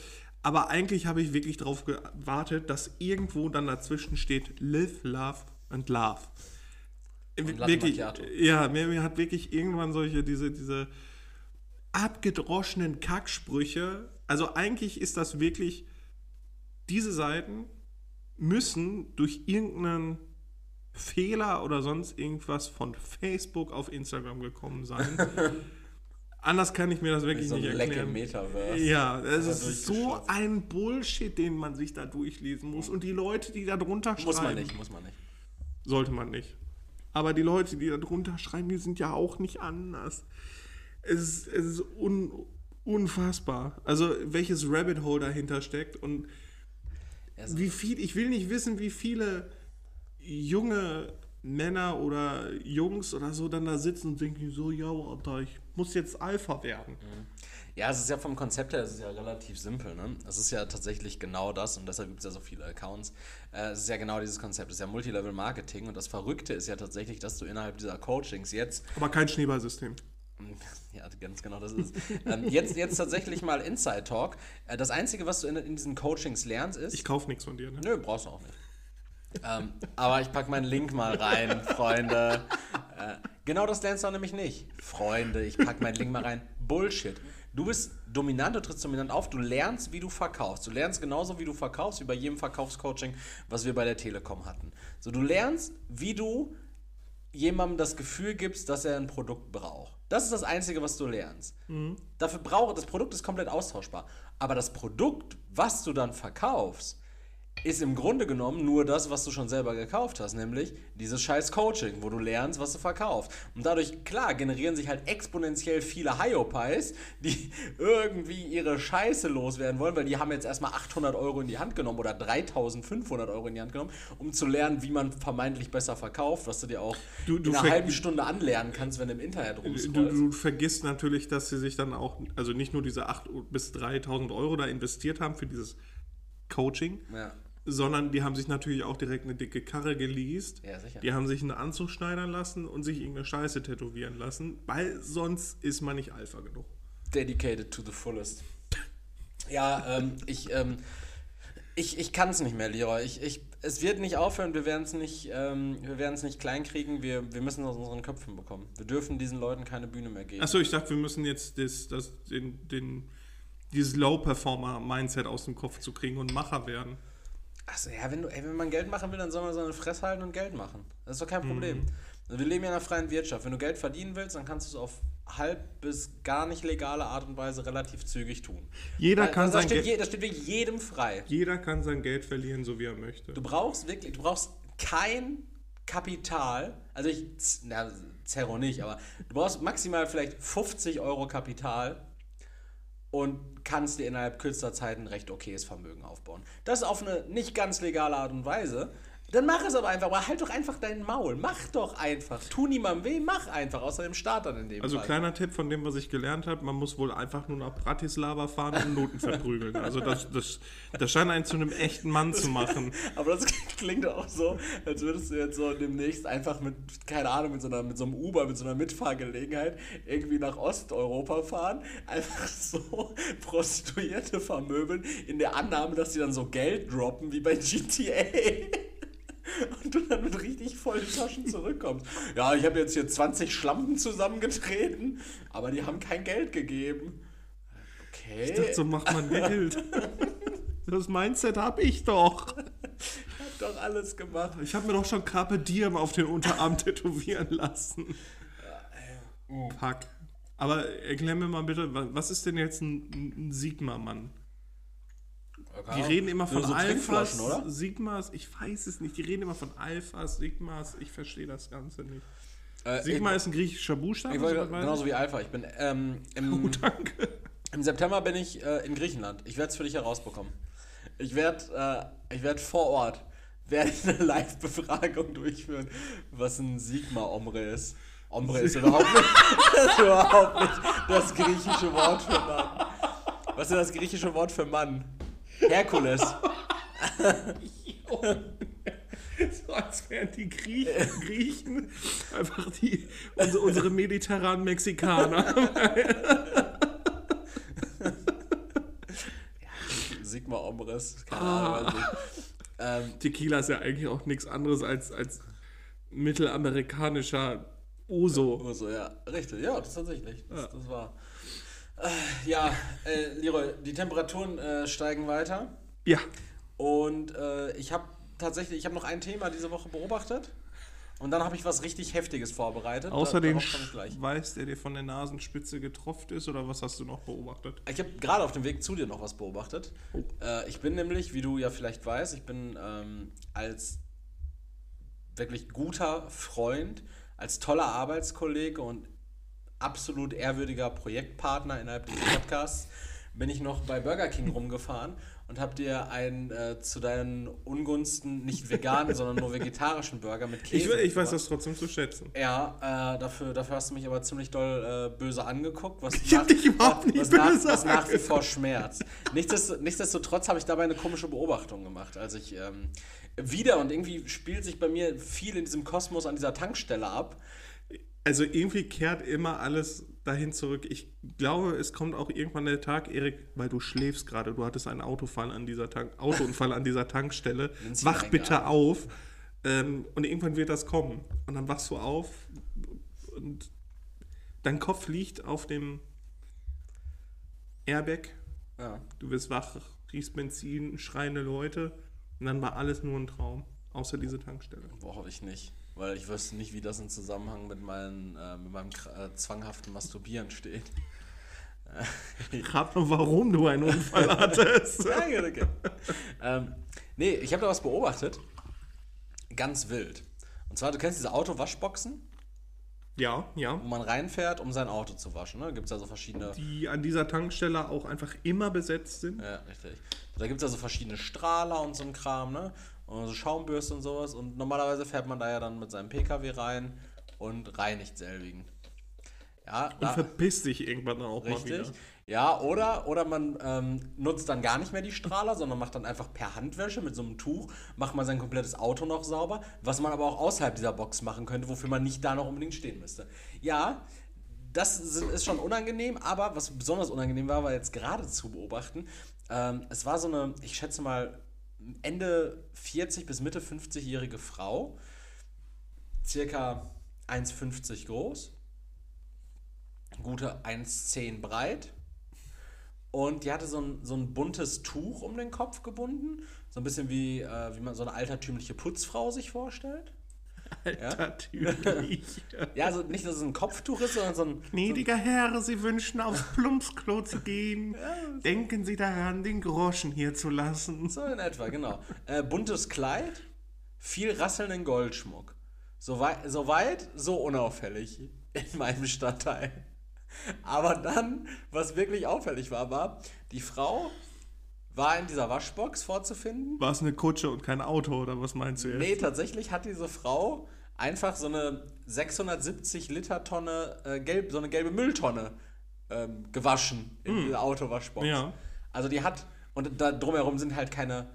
aber eigentlich habe ich wirklich darauf gewartet, dass irgendwo dann dazwischen steht, live, love and love. Und wirklich, ja, mir, mir hat wirklich irgendwann solche, diese, diese abgedroschenen Kacksprüche. Also eigentlich ist das wirklich, diese Seiten müssen durch irgendeinen Fehler oder sonst irgendwas von Facebook auf Instagram gekommen sein. Anders kann ich mir das wirklich So nicht erklären. Metaverse. Ja, es ist so ein Bullshit, den man sich da durchlesen muss. Und die Leute, die da drunter schreiben. Muss man nicht, muss man nicht. Sollte man nicht. Aber die Leute, die da drunter schreiben, die sind ja auch nicht anders. Es ist, es ist un, unfassbar. Also, welches Rabbit Hole dahinter steckt und Also, wie viel, ich will nicht wissen, wie viele junge Männer oder Jungs oder so dann da sitzen und denken so, ja, Alter, ich muss jetzt Alpha werden. Ja, es ist ja vom Konzept her, es ist ja relativ simpel. Ne? Es ist ja tatsächlich genau das und deshalb gibt es ja so viele Accounts. Äh, es ist ja genau dieses Konzept. Es ist ja Multilevel-Marketing und das Verrückte ist ja tatsächlich, dass du innerhalb dieser Coachings jetzt Aber kein Schneeballsystem. Ja, ganz genau, das ist es. ähm, jetzt, jetzt tatsächlich mal Inside Talk. Äh, das Einzige, was du in, in diesen Coachings lernst, ist. Ich kaufe nichts von dir, ne? Nö, brauchst du auch nicht. ähm, aber ich packe meinen Link mal rein, Freunde. Äh, genau das lernst du auch nämlich nicht. Freunde, ich packe meinen Link mal rein. Bullshit. Du bist dominant, du trittst dominant auf, du lernst, wie du verkaufst. Du lernst genauso, wie du verkaufst, wie bei jedem Verkaufscoaching, was wir bei der Telekom hatten. So, du lernst, wie du jemandem das Gefühl gibst, dass er ein Produkt braucht. Das ist das Einzige, was du lernst. Dafür braucht das Produkt ist komplett austauschbar. Aber das Produkt, was du dann verkaufst, ist im Grunde genommen nur das, was du schon selber gekauft hast, nämlich dieses scheiß Coaching, wo du lernst, was du verkaufst. Und dadurch, klar, generieren sich halt exponentiell viele Hyopies, die irgendwie ihre Scheiße loswerden wollen, weil die haben jetzt erstmal 800 Euro in die Hand genommen oder 3500 Euro in die Hand genommen, um zu lernen, wie man vermeintlich besser verkauft, was du dir auch Du- du in einer halben Stunde anlernen kannst, wenn du im Internet Du, rumscrollst. du vergisst natürlich, dass sie sich dann auch, also nicht nur diese 8.000 bis 3.000 Euro da investiert haben für dieses Coaching, Ja. Sondern die haben sich natürlich auch direkt eine dicke Karre geleast. Ja, sicher. Die haben sich einen Anzug schneidern lassen und sich irgendeine Scheiße tätowieren lassen, weil sonst ist man nicht Alpha genug. Dedicated to the fullest. Ja, ähm, ich, ähm, ich, ich kann es nicht mehr, Leroy. Ich, ich, es wird nicht aufhören, wir werden es nicht, ähm, wir werden es nicht kleinkriegen, wir, wir müssen es aus unseren Köpfen bekommen. Wir dürfen diesen Leuten keine Bühne mehr geben. Achso, ich dachte, wir müssen jetzt das, das, den, den, dieses Low-Performer-Mindset aus dem Kopf zu kriegen und Macher werden. Achso, ja, wenn, du, ey, wenn man Geld machen will, dann soll man so eine Fresse halten und Geld machen. Das ist doch kein Problem. Also wir leben ja in einer freien Wirtschaft. Wenn du Geld verdienen willst, dann kannst du es auf halb bis gar nicht legale Art und Weise relativ zügig tun. Jeder Weil- kann also sein steht Geld- das steht wirklich jedem frei. Jeder kann sein Geld verlieren, so wie er möchte. Du brauchst wirklich, du brauchst kein Kapital, also ich, na, Zerro nicht, aber du brauchst maximal vielleicht 50 Euro Kapital und kannst dir innerhalb kürzester Zeit ein recht okayes Vermögen aufbauen. Das auf eine nicht ganz legale Art und Weise. Dann mach es aber einfach, aber halt doch einfach deinen Maul. Mach doch einfach. Tu niemandem weh, mach einfach, außer dem dann in dem Also Fall. kleiner Tipp von dem, was ich gelernt habe, man muss wohl einfach nur nach Bratislava fahren und Noten verprügeln. Also das, das, das scheint einen zu einem echten Mann zu machen. Aber das klingt auch so, als würdest du jetzt so demnächst einfach mit, keine Ahnung, mit so, einer, mit so einem Uber, mit so einer Mitfahrgelegenheit irgendwie nach Osteuropa fahren, einfach so Prostituierte vermöbeln, in der Annahme, dass sie dann so Geld droppen, wie bei GTA. Und du dann mit richtig vollen Taschen zurückkommst. Ja, ich habe jetzt hier 20 Schlampen zusammengetreten, aber die haben kein Geld gegeben. Okay. Ich dachte, so macht man Geld. Das Mindset habe ich doch. hab doch alles gemacht. Ich habe mir doch schon Carpe Diem auf den Unterarm tätowieren lassen. Pack. Aber erklär mir mal bitte, wa- was ist denn jetzt ein, ein Sigma-Mann? Die reden immer von so Alphas? Sigmas, ich weiß es nicht. Die reden immer von Alphas, Sigmas, ich verstehe das Ganze nicht. Äh, Sigma ist ein griechischer Buchstabe, Ich wollte, genauso wie Alpha. Ich bin ähm, im, Oh, danke. im September bin ich äh, in Griechenland. Ich werde es für dich herausbekommen. Ich werde äh, ich werd vor Ort werde ich eine Live-Befragung durchführen, was ein Sigma-Ombre ist. Ombre ist überhaupt nicht, ist überhaupt nicht das griechische Wort für Mann. Was ist das griechische Wort für Mann? Herkules. So als wären die Griechen, Griechen einfach die, unsere, unsere mediterranen Mexikaner. Sigma Ombres. Keine Ahnung. Ähm, Tequila ist ja eigentlich auch nichts anderes als, als mittelamerikanischer Oso. Nur so, ja. Richtig, ja, das tatsächlich. Das, das war. Äh, ja, äh, Leroy, die Temperaturen äh, steigen weiter. Ja, Und äh, ich habe tatsächlich, ich habe noch ein Thema diese Woche beobachtet. Und dann habe ich was richtig Heftiges vorbereitet. Da- außer den darauf komme ich gleich. Schweiß, der dir von der Nasenspitze getropft ist, oder was hast du noch beobachtet? Ich habe gerade auf dem Weg zu dir noch was beobachtet. Äh, ich bin nämlich, wie du ja vielleicht weißt, ich bin ähm, als wirklich guter Freund, als toller Arbeitskollege und absolut ehrwürdiger Projektpartner innerhalb dieses Podcasts, bin ich noch bei Burger King rumgefahren und habe dir einen äh, zu deinen Ungunsten nicht veganen, sondern nur vegetarischen Burger mit Ich, Käse. ich weiß mitgebracht. das trotzdem zu schätzen. Ja, äh, dafür, dafür hast du mich aber ziemlich doll äh, böse angeguckt, was, Ich hab dich überhaupt nicht was, nach, böse was nach wie vor schmerzt. Nichtsdestotrotz, nichtsdestotrotz habe ich dabei eine komische Beobachtung gemacht, als ich ähm, wieder und irgendwie spielt sich bei mir viel in diesem Kosmos an dieser Tankstelle ab. Also irgendwie kehrt immer alles dahin zurück. Ich glaube, es kommt auch irgendwann der Tag, Erik, weil du schläfst gerade. Du hattest einen Autofall an dieser Tank Autounfall an dieser Tankstelle. Wach bitte auf. Ähm, und irgendwann wird das kommen. Und dann wachst du auf und dein Kopf liegt auf dem Airbag. Ja. Du wirst wach, riechst Benzin, schreiende Leute. Und dann war alles nur ein Traum. Außer diese Tankstelle. Boah, hoffe ich nicht. Weil ich wüsste nicht, wie das im Zusammenhang mit, meinen, äh, mit meinem äh, zwanghaften Masturbieren steht. Rat mal, warum du einen Unfall hattest. Danke, danke. ähm, nee, ich habe da was beobachtet. Ganz wild. Und zwar, du kennst diese Autowaschboxen, Ja, ja. wo man reinfährt, um sein Auto zu waschen. Ne? Gibt es ja so verschiedene. Die an dieser Tankstelle auch einfach immer besetzt sind. Ja, richtig. Da gibt es ja so verschiedene Strahler und so ein Kram, ne? Und so Schaumbürste und sowas. Und normalerweise fährt man da ja dann mit seinem PKW rein und reinigt selbigen. Ja, Und da- verpiss dich irgendwann dann auch mal Richtig. wieder. Ja, oder, oder man ähm, nutzt dann gar nicht mehr die Strahler, sondern macht dann einfach per Handwäsche mit so einem Tuch, macht man sein komplettes Auto noch sauber, was man aber auch außerhalb dieser Box machen könnte, wofür man nicht da noch unbedingt stehen müsste. Ja, das sind- ist schon unangenehm, aber was besonders unangenehm war, war jetzt gerade zu beobachten. Ähm, es war so eine, ich schätze mal, Ende 40 bis Mitte 50-jährige Frau, circa 1,50 groß, gute 1,10 breit. Und die hatte so ein, so ein buntes Tuch um den Kopf gebunden. So ein bisschen wie, äh, wie man so eine altertümliche Putzfrau sich vorstellt. Alter, Ja? natürlich. Ja, also nicht, dass es ein Kopftuch ist, sondern so ein. Gnädiger Herr, Sie wünschen aufs Plumpsklo zu gehen. Denken Sie daran, den Groschen hier zu lassen. So in etwa, genau. Äh, buntes Kleid, viel rasselnden Goldschmuck. Soweit, so weit, so unauffällig in meinem Stadtteil. Aber dann, was wirklich auffällig war, war, die Frau war in dieser Waschbox vorzufinden. War es eine Kutsche und kein Auto, oder was meinst du jetzt? Nee, tatsächlich hat diese Frau einfach so eine 670 Liter Tonne, äh, gelb, so eine gelbe Mülltonne ähm, gewaschen in dieser Autowaschbox. Ja. Also die hat, und da drumherum sind halt keine,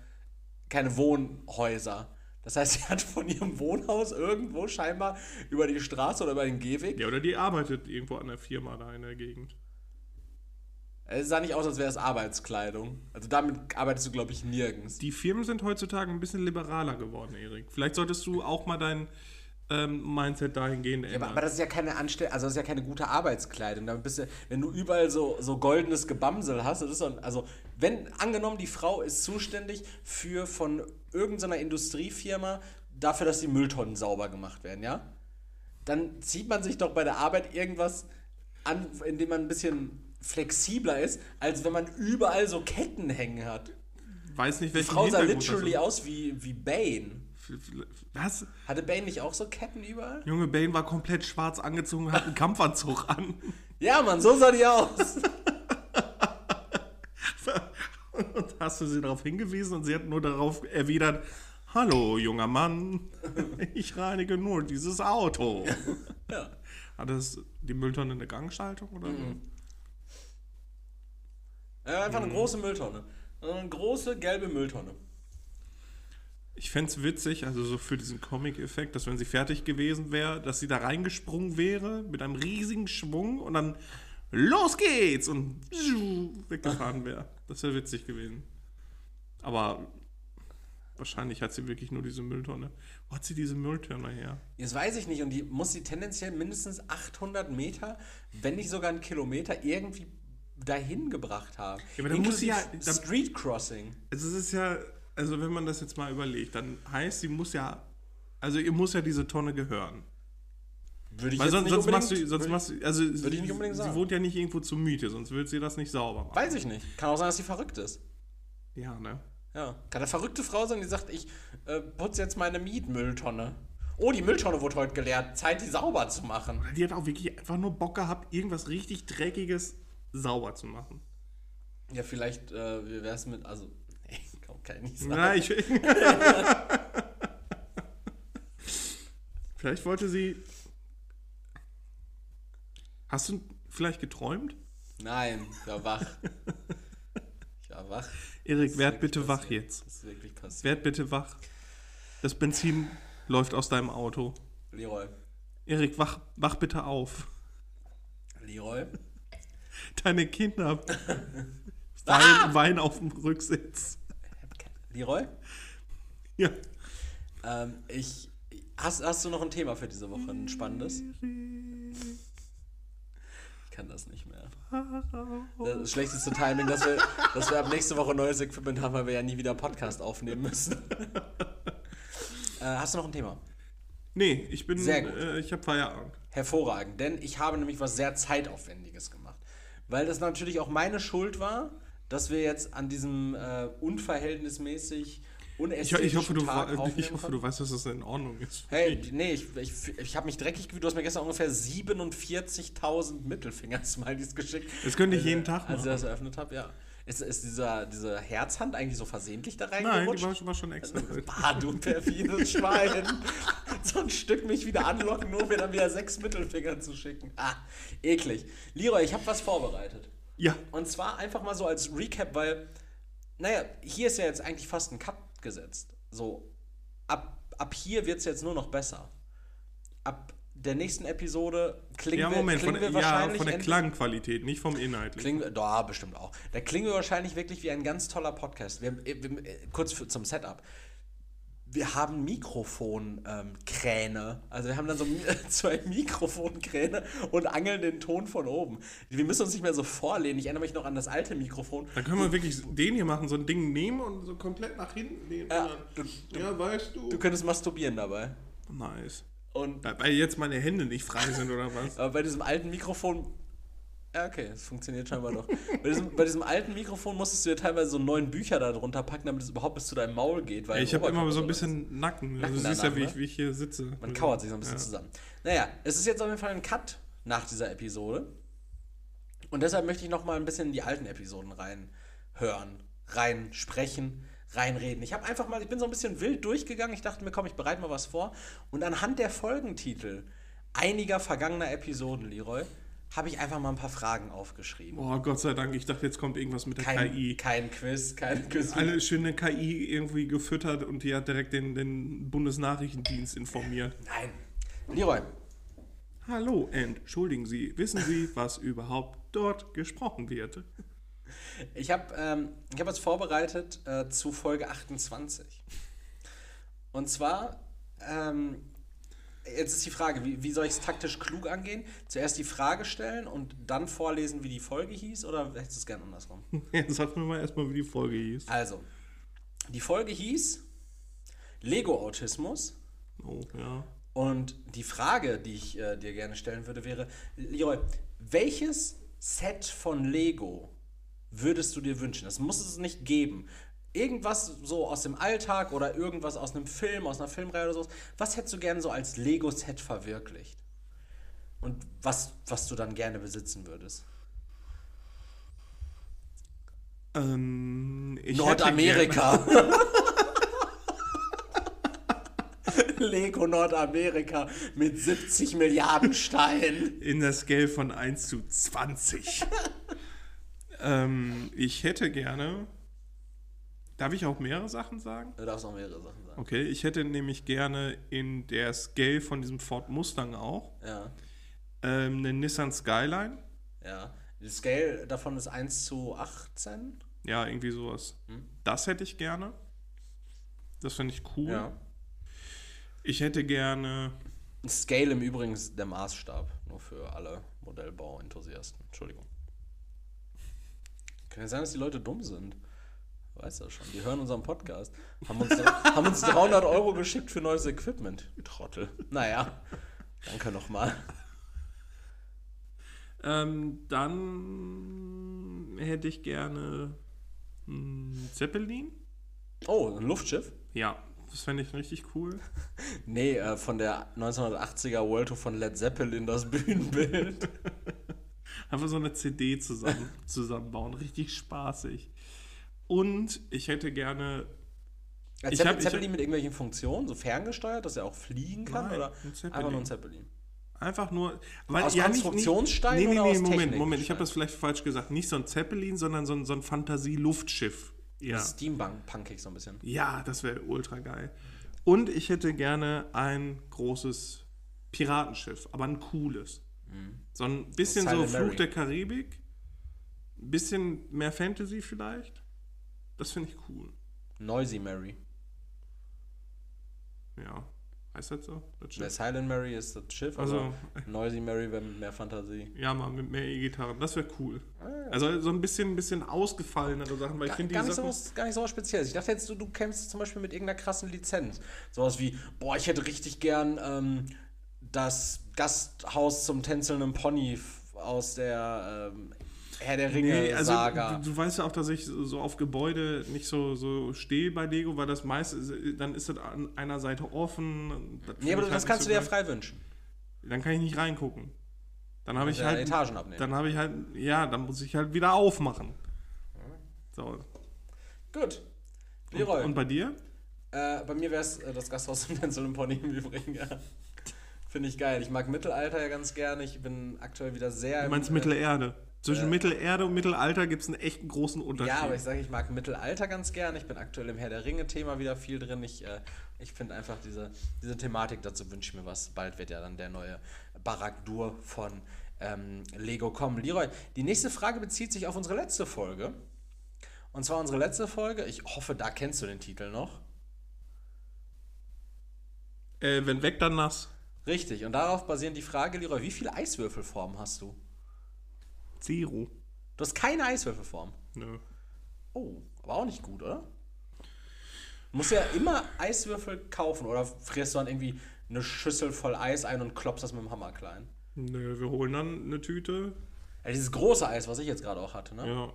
keine Wohnhäuser. Das heißt, sie hat von ihrem Wohnhaus irgendwo scheinbar über die Straße oder über den Gehweg. Ja, oder die arbeitet irgendwo an der Firma da in der Gegend. Es sah nicht aus, als wäre es Arbeitskleidung. Also damit arbeitest du, glaube ich, nirgends. Die Firmen sind heutzutage ein bisschen liberaler geworden, Erik. Vielleicht solltest du auch mal dein ähm, Mindset dahingehend Aber, ändern. aber das ist ja keine Anstell also das ist ja keine gute Arbeitskleidung. Damit bist du, wenn du überall so, so goldenes Gebamsel hast, das ist ein, also wenn angenommen die Frau ist zuständig für von irgendeiner Industriefirma dafür, dass die Mülltonnen sauber gemacht werden, ja? Dann zieht man sich doch bei der Arbeit irgendwas an, in dem man ein bisschen flexibler ist, als wenn man überall so Ketten hängen hat. Weiß nicht, Die welchen Frau sah literally aus wie, wie Bane. Was? Hatte Bane nicht auch so Ketten überall? Junge, Bane war komplett schwarz angezogen und hat einen Kampfanzug an. Ja, Mann, so sah die aus. Und hast du sie darauf hingewiesen und sie hat nur darauf erwidert, Hallo, junger Mann, ich reinige nur dieses Auto. ja. Hat das die Mülltonne eine Gangschaltung oder so? Mhm. Einfach eine große Mülltonne. Eine große gelbe Mülltonne. Ich fände es witzig, also so für diesen Comic-Effekt, dass wenn sie fertig gewesen wäre, dass sie da reingesprungen wäre mit einem riesigen Schwung und dann los geht's und weggefahren wäre. Das wäre witzig gewesen. Aber wahrscheinlich hat sie wirklich nur diese Mülltonne. Wo hat sie diese Mülltonne her? Jetzt weiß ich nicht, und die muss sie tendenziell mindestens 800 Meter, wenn nicht sogar einen Kilometer, irgendwie dahin gebracht haben. Ja, aber dann muss sie ja- dann- Street Crossing. Also es ist ja, also wenn man das jetzt mal überlegt, dann heißt, sie muss ja, also ihr muss ja diese Tonne gehören. Würde ich Weil sonst, nicht sonst machst du, sonst machst du, also würde ich nicht unbedingt sie sagen. wohnt ja nicht irgendwo zur Miete, sonst würde sie das nicht sauber machen. Weiß ich nicht. Kann auch sein, dass sie verrückt ist. Ja, ne? Ja. Kann eine verrückte Frau sein, die sagt, ich äh, putze jetzt meine Mietmülltonne. Oh, die Mülltonne wurde heute geleert. Zeit, die sauber zu machen. Die hat auch wirklich einfach nur Bock gehabt, irgendwas richtig Dreckiges sauber zu machen. Ja, vielleicht, äh, wie wär's mit, also, nee, kann, kann ich nicht sagen. Na, ich. vielleicht wollte sie. Hast du vielleicht geträumt? Nein, ich war wach. Ich war wach. Erik, werd bitte wach passiert. jetzt. Das ist wirklich passiert. Werd bitte wach. Das Benzin läuft aus deinem Auto. Leroy. Erik, wach, wach bitte auf. Leroy? Deine Kinder Ah! weinen, weinen auf dem Rücksitz. Leroy? Ja. Ähm, ich. Hast, hast du noch ein Thema für diese Woche? Ein spannendes? Ich kann das nicht mehr. Das schlechteste Timing, dass wir, dass wir ab nächste Woche neues Equipment haben, weil wir ja nie wieder Podcast aufnehmen müssen. äh, hast du noch ein Thema? Nee, ich bin. Sehr gut. Äh, ich habe Feierabend. Hervorragend, denn ich habe nämlich was sehr Zeitaufwendiges gemacht. Weil das natürlich auch meine Schuld war, dass wir jetzt an diesem äh, unverhältnismäßig Ich, ich, hoffe, du, ich hoffe, du weißt, dass das in Ordnung ist. Hey, nee, ich, ich, ich habe mich dreckig gefühlt. Du hast mir gestern ungefähr 47.000 Mittelfinger-Smileys geschickt. Das könnte ich jeden Tag Als ich machen. das eröffnet habe, ja. Ist, ist dieser, diese Herzhand eigentlich so versehentlich da Nein, reingerutscht? die war, schon extra drin. Ah, du perfides Schwein. so ein Stück mich wieder anlocken, nur um mir dann wieder sechs Mittelfinger zu schicken. Ah, eklig. Leroy, ich habe was vorbereitet. Ja, Und zwar einfach mal so als Recap, weil, naja, hier ist ja jetzt eigentlich fast ein Cut gesetzt. So, ab, ab hier wird es jetzt nur noch besser. Ab der nächsten Episode klingen ja wir, Moment, von, klingen wir der- ja, wahrscheinlich von der Klangqualität, nicht vom Inhalt. Klingen wir, da bestimmt auch. Da klingen wir wahrscheinlich wirklich wie ein ganz toller Podcast. Wir, wir, wir, kurz für, zum Setup. Wir haben Mikrofonkräne. also wir haben dann so zwei Mikrofonkräne und angeln den Ton von oben. Wir müssen uns nicht mehr so vorlehnen. Ich erinnere mich noch an das alte Mikrofon. Dann können wir wirklich den hier machen, so ein Ding nehmen und so komplett nach hinten nehmen. Ja, dann, ja weißt du. Du könntest masturbieren dabei. Nice. Und Weil jetzt meine Hände nicht frei sind oder was? aber bei diesem alten Mikrofon. Ja, okay, es funktioniert scheinbar doch. bei, diesem, bei diesem alten Mikrofon musstest du dir teilweise so neun Bücher da drunter packen, damit es überhaupt bis zu deinem Maul geht. Weil ich habe immer so ein bisschen Nacken. Nacken du siehst ja, wie ne? ich, wie ich hier sitze. Man kauert sich so ein bisschen Ja. zusammen. Naja, es ist jetzt auf jeden Fall ein Cut nach dieser Episode. Und deshalb möchte ich noch mal ein bisschen in die alten Episoden reinhören, rein sprechen, reinreden. Ich habe einfach mal, ich bin so ein bisschen wild durchgegangen. Ich dachte mir, komm, ich bereite mal was vor. Und anhand der Folgentitel einiger vergangener Episoden, Leroy, habe ich einfach mal ein paar Fragen aufgeschrieben. Boah, Gott sei Dank, ich dachte, jetzt kommt irgendwas mit der Kein, KI. kein Quiz, kein Quiz. Alle schöne KI irgendwie gefüttert und die hat direkt den, den Bundesnachrichtendienst informiert. Nein. Leroy, Hallo, entschuldigen Sie, wissen Sie, was überhaupt dort gesprochen wird? Ich habe ähm, ich hab was vorbereitet äh, zu Folge 28. Und zwar, ähm, jetzt ist die Frage, wie, wie soll ich es taktisch klug angehen? Zuerst die Frage stellen und dann vorlesen, wie die Folge hieß, oder hättest du es gern andersrum? Jetzt sag mir mal erstmal, wie die Folge hieß. Also, die Folge hieß Lego-Autismus. Oh, ja. Und die Frage, die ich äh, dir gerne stellen würde, wäre, Leroy, welches Set von Lego würdest du dir wünschen? Das muss es nicht geben. Irgendwas so aus dem Alltag oder irgendwas aus einem Film, aus einer Filmreihe oder so. Was hättest du gerne so als Lego-Set verwirklicht? Und was, was du dann gerne besitzen würdest? Ähm, Nordamerika. Lego Nordamerika mit 70 Milliarden Steinen. In der Scale von 1 zu 20. ähm, ich hätte gerne. Darf ich auch mehrere Sachen sagen? Du darfst auch mehrere Sachen sagen. Okay, ich hätte nämlich gerne in der Scale von diesem Ford Mustang auch Ja, ähm, eine Nissan Skyline. ja. Die Scale davon ist 1 zu 18. Ja, irgendwie sowas. Hm. Das hätte ich gerne. Das finde ich cool. Ja. Ich hätte gerne. Scale im Übrigen ist der Maßstab. Nur für alle Modellbau-Enthusiasten. Entschuldigung. Kann ja sein, dass die Leute dumm sind. Weiß ja schon. Die hören unseren Podcast. Haben uns, haben uns 300 Euro geschickt für neues Equipment. Trottel. Naja. Danke nochmal. Ähm, dann hätte ich gerne einen Zeppelin. Oh, ein Luftschiff? Ja, das fände ich richtig cool. Nee, äh, von der 1980er World Tour von Led Zeppelin das Bühnenbild. Einfach so eine CD zusammen, zusammenbauen. Richtig spaßig. Und ich hätte gerne. Als Ich Zeppelin, hab- ich Zeppelin mit irgendwelchen Funktionen, so ferngesteuert, dass er auch fliegen kann? Nein, oder ein Zeppelin. einfach nur ein Zeppelin? Einfach nur. Weil, Aus nicht- Konstruktionsstein Nee, nee, oder nee, aus Moment? Moment. Ich habe das vielleicht falsch gesagt. Nicht so ein Zeppelin, sondern so ein, so ein Fantasie-Luftschiff. Ja. Steampunk-punkig so ein bisschen. Ja, das wäre ultra geil. Und ich hätte gerne ein großes Piratenschiff, aber ein cooles. So ein bisschen so Fluch der Karibik, ein bisschen mehr Fantasy vielleicht. Das finde ich cool. Noisy Mary. Ja, heißt das so? Das Der Schiff? Silent Mary ist das Schiff, Also, Noisy Mary wäre mit mehr Fantasie. ja, mal mit mehr E-Gitarren, das wäre cool. Also so ein bisschen, ein bisschen ausgefallenere Sachen, weil ich Gar, finde gar, die nicht so Sachen... was, gar nicht so was Spezielles. Ich dachte jetzt, du, du kämpfst zum Beispiel mit irgendeiner krassen Lizenz. Sowas wie, boah, ich hätte richtig gern ähm, das Gasthaus zum tänzelnden Pony aus der ähm, Herr der Nee, also Ringe-Saga. du, du weißt ja auch, dass ich so auf Gebäude nicht so, so stehe bei Lego, weil das meiste, ist- dann ist das an einer Seite offen. Das nee, aber ich das halt kannst du nicht dir so ja frei wünschen. Dann kann ich nicht reingucken. Dann habe ich halt, Etagen abnehmen. dann habe ich halt, ja, dann muss ich halt wieder aufmachen. So. Gut. Leroy. Und, und bei dir? Äh, bei mir wäre es äh, das Gasthaus im Tänzelnden Pony im Übrigen, ja. Finde ich geil. Ich mag Mittelalter ja ganz gerne. Ich bin aktuell wieder sehr... Du im, meinst äh, Mittelerde. Zwischen äh, Mittelerde und Mittelalter gibt es einen echt großen Unterschied. Ja, aber ich sage, ich mag Mittelalter ganz gern. Ich bin aktuell im Herr der Ringe-Thema wieder viel drin. Ich, äh, ich finde einfach diese, diese Thematik, dazu wünsche ich mir was. Bald wird ja dann der neue Barak-Dur von ähm, Lego kommen. Leroy, die nächste Frage bezieht sich auf unsere letzte Folge. Und zwar unsere letzte Folge. Ich hoffe, da kennst du den Titel noch. Äh, wenn weg, dann nass. Richtig. Und darauf basierend die Frage, Leroy, wie viele Eiswürfelformen hast du? Zero. Du hast keine Eiswürfelform. Nö. Oh, aber auch nicht gut, oder? Du musst ja immer Eiswürfel kaufen oder frierst du dann irgendwie eine Schüssel voll Eis ein und klopfst das mit dem Hammer klein. Nö, wir holen dann eine Tüte. Ja, dieses große Eis, was ich jetzt gerade auch hatte, ne? Ja,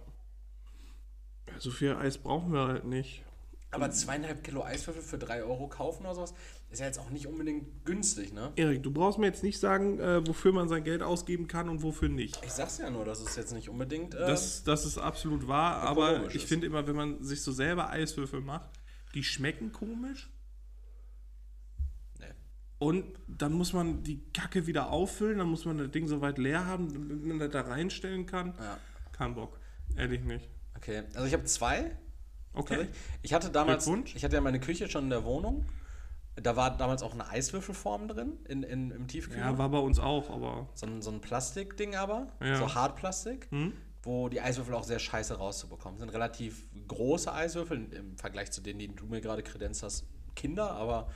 So viel Eis brauchen wir halt nicht. Aber zweieinhalb Kilo Eiswürfel für drei Euro kaufen oder sowas, ist ja jetzt auch nicht unbedingt günstig, ne? Erik, du brauchst mir jetzt nicht sagen, äh, wofür man sein Geld ausgeben kann und wofür nicht. Ich sag's ja nur, dass es jetzt nicht unbedingt. Äh, Das, das ist absolut wahr, aber ich ist. finde immer, wenn man sich so selber Eiswürfel macht, die schmecken komisch nee. und dann muss man die Kacke wieder auffüllen, dann muss man das Ding so weit leer haben, damit man das da reinstellen kann. Ja. Kein Bock. Ehrlich nicht. Okay, also ich habe zwei. Okay. Ich hatte damals, ich hatte ja meine Küche schon in der Wohnung. Da war damals auch eine Eiswürfelform drin in, in, im Tiefkühler. Ja, war bei uns auch, aber. so, ein, so ein Plastikding aber, Ja. so Hartplastik, Hm? wo die Eiswürfel auch sehr scheiße rauszubekommen sind. Relativ große Eiswürfel im Vergleich zu denen, die du mir gerade kredenzt hast, Kinder, aber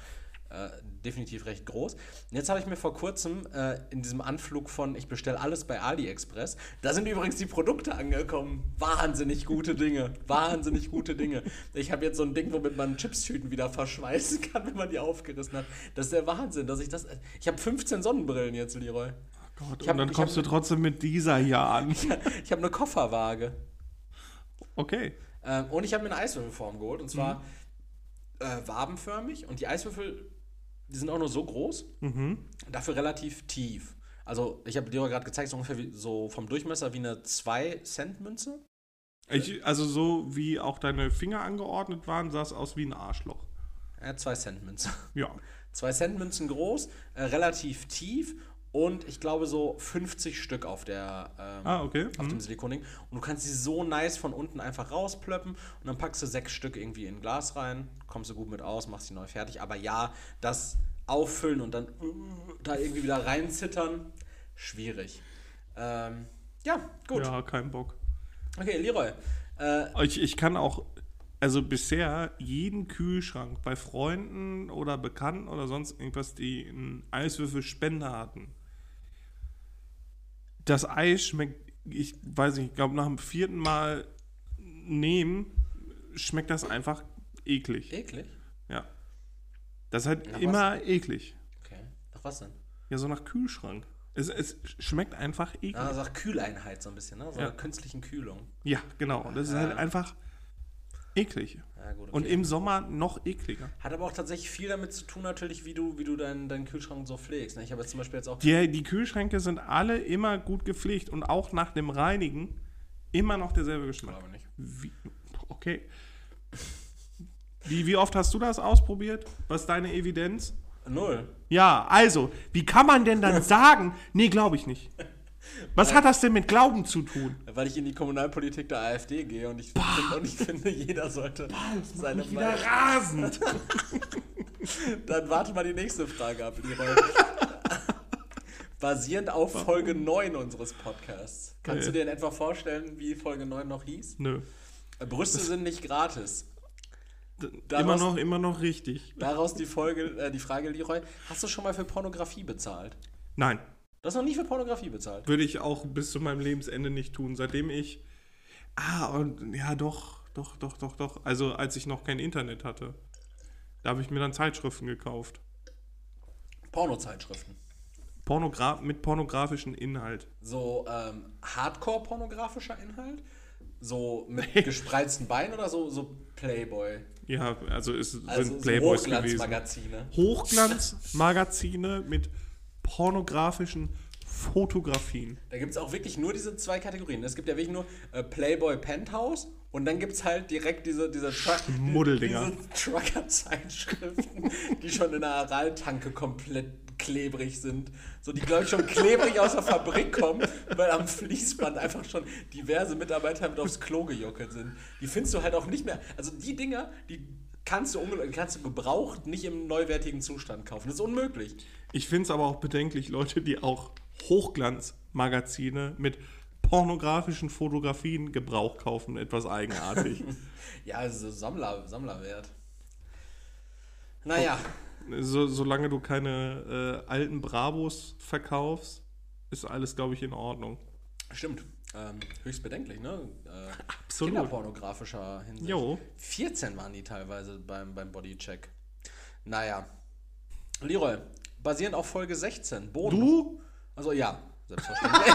äh, definitiv recht groß. Und jetzt habe ich mir vor kurzem äh, in diesem Anflug von ich bestelle alles bei AliExpress, da sind übrigens die Produkte angekommen. Wahnsinnig gute Dinge. Wahnsinnig gute Dinge. Ich habe jetzt so ein Ding, womit man Chipstüten wieder verschweißen kann, wenn man die aufgerissen hat. Das ist der Wahnsinn, dass ich das. Ich habe 15 Sonnenbrillen jetzt, Leroy. Gott, Ich hab- und dann kommst hab- du trotzdem mit dieser hier an. Ich habe eine Kofferwaage. Okay. Ähm, und ich habe mir eine Eiswürfelform geholt. Und zwar äh, wabenförmig. Und die Eiswürfel, die sind auch nur so groß. Dafür relativ tief. Also, ich habe dir gerade gezeigt, so ungefähr wie, so vom Durchmesser wie eine 2-Cent-Münze. Ich, also so wie auch deine Finger angeordnet waren, sah es aus wie ein Arschloch. Ja, 2-Cent-Münze. Ja. 2-Cent-Münzen groß, äh, relativ tief. Und ich glaube so 50 Stück auf der ähm, Ah, okay. auf Mhm. dem Silikonding. Und du kannst sie so nice von unten einfach rausplöppen und dann packst du sechs Stück irgendwie in ein Glas rein, kommst du gut mit aus, machst sie neu fertig. Aber ja, das auffüllen und dann äh, da irgendwie wieder reinzittern, schwierig. Ähm, ja, gut. Ja, kein Bock. Okay, Leroy. Äh, Ich, ich kann auch, also bisher jeden Kühlschrank bei Freunden oder Bekannten oder sonst irgendwas, die einen Eiswürfelspender hatten. Das Eis schmeckt, ich weiß nicht, ich glaube nach dem vierten Mal nehmen, schmeckt das einfach eklig. eklig. Ja. Das ist halt Nach was? immer eklig. Okay. Nach was denn? Ja, so nach Kühlschrank. Es, es schmeckt einfach eklig. Ah, sag Kühleinheit so ein bisschen, ne? So Ja. einer künstlichen Kühlung. Ja, genau. Und das ist halt einfach eklig. Ja, gut, okay. Und im Sommer noch ekliger. Hat aber auch tatsächlich viel damit zu tun, natürlich, wie du, wie du deinen, deinen Kühlschrank so pflegst. Ne? Ich habe jetzt zum Beispiel jetzt auch. Die, die Kühlschränke sind alle immer gut gepflegt und auch nach dem Reinigen immer noch derselbe Geschmack. Glaube nicht. Wie, okay. Wie, wie oft hast du das ausprobiert? Was ist deine Evidenz? Null. Ja, also, wie kann man denn dann sagen, nee, glaube ich nicht? Was hat das denn mit Glauben zu tun? Weil ich in die Kommunalpolitik der AfD gehe und ich, find, und ich finde, jeder sollte seine Wieder Meinung. rasend. Dann warte mal die nächste Frage ab, Leroy. Basierend auf Folge 9 unseres Podcasts. Kannst du Äh. dir in etwa vorstellen, wie Folge 9 noch hieß? Nö. Brüste sind nicht gratis. immer Daraus- noch, immer noch richtig. Daraus die, Folge, äh, die Frage, Leroy. Hast du schon mal für Pornografie bezahlt? Nein, Du hast noch nie für Pornografie bezahlt. würde ich auch bis zu meinem Lebensende nicht tun, seitdem ich. Ah, und ja, doch, doch, doch, doch, doch. Also, als ich noch kein Internet hatte. Da habe ich mir dann Zeitschriften gekauft. Pornozeitschriften. Pornogra mit pornografischem Inhalt. So ähm, Hardcore-pornografischer Inhalt? So mit gespreizten Beinen oder so, so Playboy? Ja, also es Also sind Playboys gewesen. Hochglanzmagazine. Hochglanzmagazine mit pornografischen Fotografien. Da gibt es auch wirklich nur diese zwei Kategorien. Es gibt ja wirklich nur äh, Playboy Penthouse und dann gibt es halt direkt diese, diese, Tru diese Trucker-Zeitschriften, die schon in der Araltanke komplett klebrig sind. So, die, glaube ich, schon klebrig aus der Fabrik kommen, weil am Fließband einfach schon diverse Mitarbeiter mit aufs Klo gejuckelt sind. Die findest du halt auch nicht mehr. Also die Dinger, die kannst du, kannst du gebraucht nicht im neuwertigen Zustand kaufen. Das ist unmöglich. Ich finde es aber auch bedenklich, Leute, die auch Hochglanzmagazine mit pornografischen Fotografien Gebrauch kaufen. Etwas eigenartig. Ja, also Sammler, Sammlerwert. Naja, so, solange du keine äh, alten Bravos verkaufst, ist alles, glaube ich, in Ordnung. stimmt. Ähm, höchst bedenklich, ne? Äh, Absolut. Kinderpornografischer Hinsicht. Jo. 14 waren die teilweise beim, beim Bodycheck. Naja. Leroy, basierend auf Folge 16. Boden. Du? Also ja, selbstverständlich.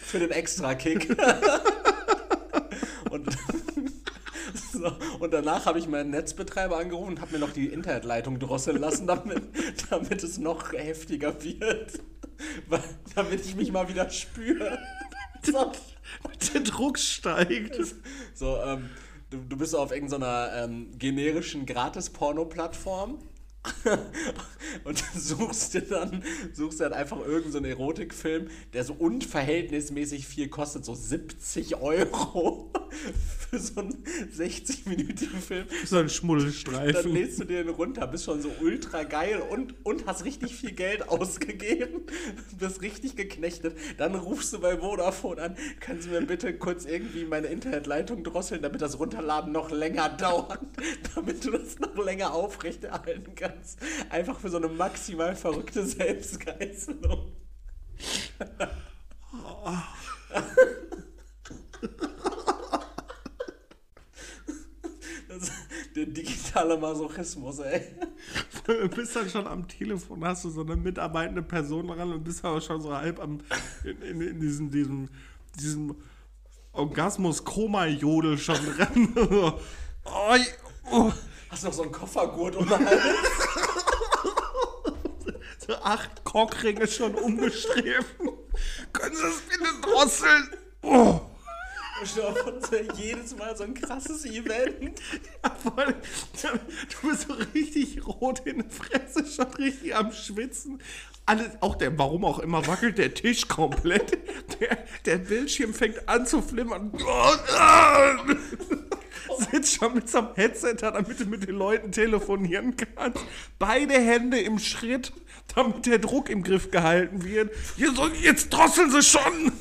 Für den Extra-Kick. und, so, und danach habe ich meinen Netzbetreiber angerufen und habe mir noch die Internetleitung drosseln lassen, damit, damit es noch heftiger wird. Weil, damit ich mich mal wieder spüre. So. Der Druck steigt. So, ähm, du, du bist so auf irgendeiner ähm, generischen Gratis-Porno-Plattform und suchst dir dann, suchst dir dann einfach irgendeinen so einen Erotikfilm, der so unverhältnismäßig viel kostet, so 70 Euro für so einen 60-minütigen Film. So ein Dann Schmuddelstreifen. lädst du dir den runter, bist schon so ultra geil und, und hast richtig viel Geld ausgegeben, bist richtig geknechtet. Dann rufst du bei Vodafone an, können Sie mir bitte kurz irgendwie meine Internetleitung drosseln, damit das Runterladen noch länger dauert, damit du das noch länger aufrechterhalten kannst. Einfach für so eine maximal verrückte Selbstgeißelung. Der digitale Masochismus, ey. Du bist dann schon am Telefon, hast du so eine mitarbeitende Person dran und bist aber schon so halb am in, in, in diesem, diesem, diesem Orgasmus-Koma-Jodel schon dran. So, oh, oh, Hast du noch so einen Koffergurt um den Hals? so acht Cockringe schon umgestrebt. Können Sie das bitte drosseln? Oh. Wäre jedes Mal so ein krasses Event. Ja, voll. Du bist so richtig rot in der Fresse, schon richtig am Schwitzen. Alles, auch der, warum auch immer, wackelt der Tisch komplett. Der, der Bildschirm fängt an zu flimmern. Sitzt schon mit so einem Headset da, damit du mit den Leuten telefonieren kannst. Beide Hände im Schritt, damit der Druck im Griff gehalten wird. Jetzt drosseln sie schon!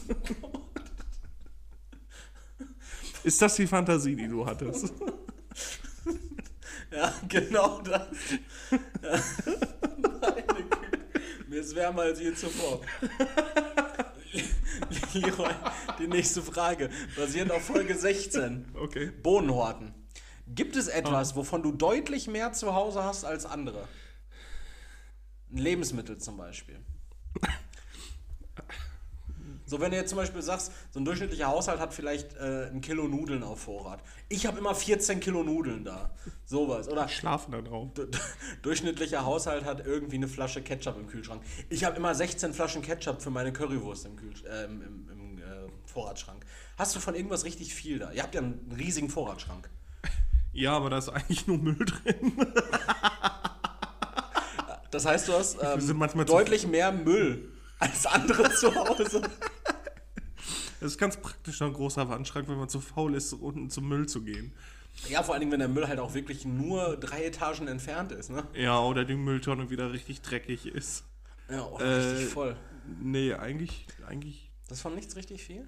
Ist das die Fantasie, die du hattest? Ja, genau das. Ja. Meine Güte. Mir ist wärmer als je zuvor. Leroy, die nächste Frage. Basierend auf Folge 16. Okay. Bohnenhorten. Gibt es etwas, wovon du deutlich mehr zu Hause hast als andere? Ein Lebensmittel zum Beispiel. So, wenn du jetzt zum Beispiel sagst, so ein durchschnittlicher Haushalt hat vielleicht äh, ein Kilo Nudeln auf Vorrat. Ich habe immer 14 Kilo Nudeln da. Sowas. Oder Schlafen da drauf. du- du- durchschnittlicher Haushalt hat irgendwie eine Flasche Ketchup im Kühlschrank. Ich habe immer 16 Flaschen Ketchup für meine Currywurst im, Kühl äh, im, im, im äh, Vorratsschrank. Hast du von irgendwas richtig viel da? Ihr habt ja einen riesigen Vorratsschrank. Ja, aber da ist eigentlich nur Müll drin. Das heißt, du hast ähm, deutlich mehr Müll als andere zu Hause. Das ist ganz praktisch, ein großer Wandschrank, wenn man zu faul ist, unten zum Müll zu gehen. Ja, vor allen Dingen, wenn der Müll halt auch wirklich nur drei Etagen entfernt ist, ne? Ja, oder die Mülltonne wieder richtig dreckig ist. Ja, oh, Äh, richtig voll. Nee, eigentlich, eigentlich. Das ist von nichts richtig viel?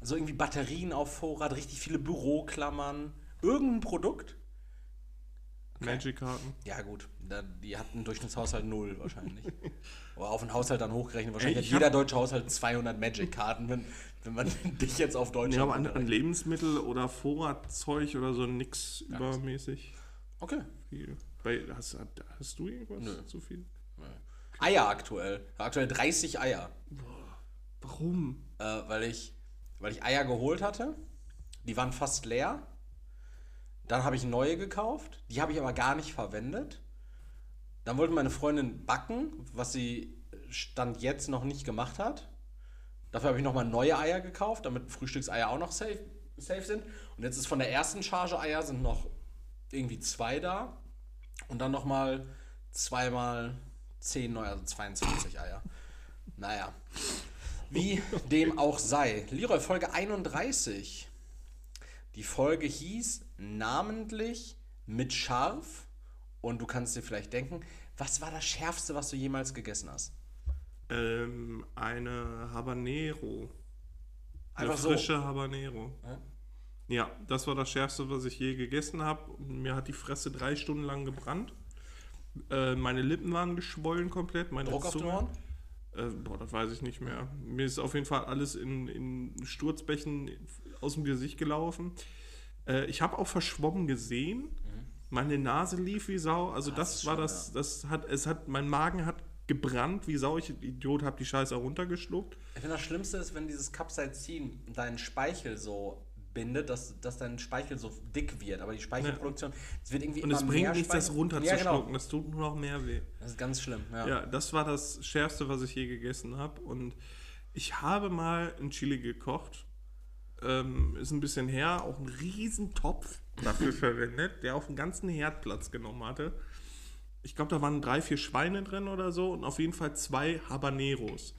Also irgendwie Batterien auf Vorrat, richtig viele Büroklammern. Irgendein Produkt? Magic-Karten. Ja, gut. Die hatten Durchschnittshaushalt null wahrscheinlich. Oder auf den Haushalt dann hochgerechnet. Wahrscheinlich Ey, hat jeder deutsche Haushalt 200 Magic-Karten, wenn, wenn man dich jetzt auf Deutsch Ja, aber an, an Lebensmittel oder Vorratzeug oder so nix übermäßig Okay. viel. Bei, hast, hast du irgendwas Nö. zu viel? Eier aktuell. Aktuell 30 Eier. Warum? Äh, weil, ich, weil ich Eier geholt hatte. Die waren fast leer. Dann habe ich neue gekauft. Die habe ich aber gar nicht verwendet. Dann wollte meine Freundin backen, was sie Stand jetzt noch nicht gemacht hat. Dafür habe ich nochmal neue Eier gekauft, damit Frühstückseier auch noch safe, safe sind. Und jetzt ist von der ersten Charge Eier sind noch irgendwie zwei da. Und dann nochmal zweimal zehn neue, also 22 Eier. Naja. Wie dem auch sei. Leroy, Folge 31. Die Folge hieß namentlich mit scharf. Und du kannst dir vielleicht denken, was war das Schärfste, was du jemals gegessen hast? Ähm, eine Habanero. Eine Einfach so. frische Habanero. Ja? Ja, das war das Schärfste, was ich je gegessen habe. Mir hat die Fresse drei Stunden lang gebrannt. Äh, meine Lippen waren geschwollen komplett. Meine Druck auf den Zunge- Ohren? Äh, boah, das weiß ich nicht mehr. Mir ist auf jeden Fall alles in, in Sturzbächen aus dem Gesicht gelaufen. Äh, ich habe auch verschwommen gesehen. Meine Nase lief wie Sau. Also das, das war schlimm, das, das hat, es hat, mein Magen hat gebrannt wie Sau. Ich Idiot habe die Scheiße runtergeschluckt. Ich finde, das Schlimmste ist, wenn dieses Capsaicin deinen Speichel so bindet, dass, dass dein Speichel so dick wird. Aber die Speichelproduktion, es wird irgendwie Und immer es bringt mehr nichts, das runterzuschlucken. Ja, genau. Das tut nur noch mehr weh. Das ist ganz schlimm, ja. Ja, das war das Schärfste, was ich je gegessen habe. Und ich habe mal ein Chili gekocht. Ähm, ist ein bisschen her, auch einen riesen Topf dafür verwendet, der auf den ganzen Herd Platz genommen hatte. Ich glaube, da waren drei, vier Schweine drin oder so und auf jeden Fall zwei Habaneros.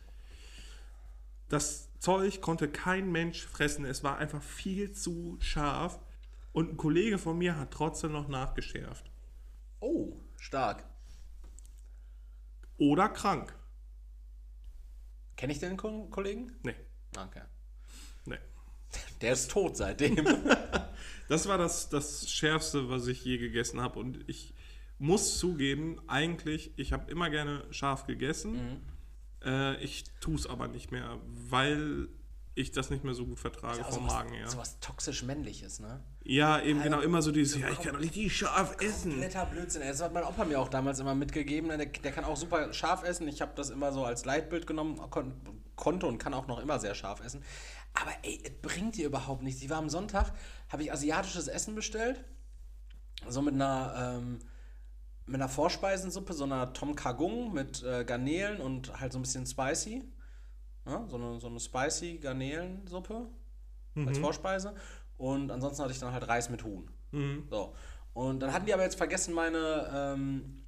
Das Zeug konnte kein Mensch fressen. Es war einfach viel zu scharf. Und ein Kollege von mir hat trotzdem noch nachgeschärft. Oh, stark. Oder krank. Kenne ich den Ko- Kollegen? Nee, Okay. Der ist tot seitdem. Das war das, das Schärfste, was ich je gegessen habe. Und ich muss zugeben, eigentlich, ich habe immer gerne scharf gegessen. Äh, ich tue es aber nicht mehr, weil ich das nicht mehr so gut vertrage Aber vom sowas, Magen her. sowas toxisch männliches, ne? Ja, eben genau, immer so dieses, ja, ich kann richtig scharf essen. Kompletter Blödsinn. Das hat mein Opa mir auch damals immer mitgegeben. ne? Der, der kann auch super scharf essen. Ich habe das immer so als Leitbild genommen, kon konnte und kann auch noch immer sehr scharf essen. Aber ey, es bringt dir überhaupt nichts. Ich war am Sonntag, habe ich asiatisches Essen bestellt. So mit einer, ähm, mit einer Vorspeisensuppe, so einer Tom Kagung mit äh, Garnelen und halt so ein bisschen spicy. Ja, so, eine, so eine spicy Garnelensuppe als Vorspeise. Und ansonsten hatte ich dann halt Reis mit Huhn. So. Und dann hatten die aber jetzt vergessen, meine, ähm,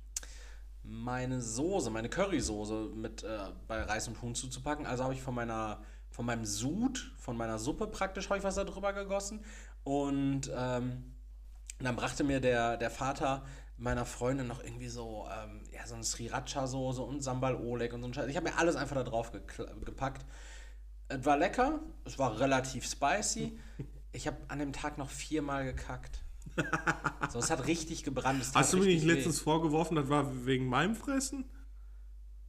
meine Soße, meine Currysoße mit äh, bei Reis und Huhn zuzupacken. Also habe ich von meiner, von meinem Sud, von meiner Suppe praktisch, habe ich was da drüber gegossen. Und ähm, dann brachte mir der, der Vater meiner Freundin noch irgendwie so, ähm, ja, so eine Sriracha-Soße und Sambal Oleg und so ein Scheiß. Ich habe mir alles einfach da drauf gepackt. Es war lecker, es war relativ spicy. Ich habe an dem Tag noch viermal gekackt. So, es hat richtig gebrannt. Hast du mir nicht richtig weh. letztens vorgeworfen, das war wegen meinem Fressen?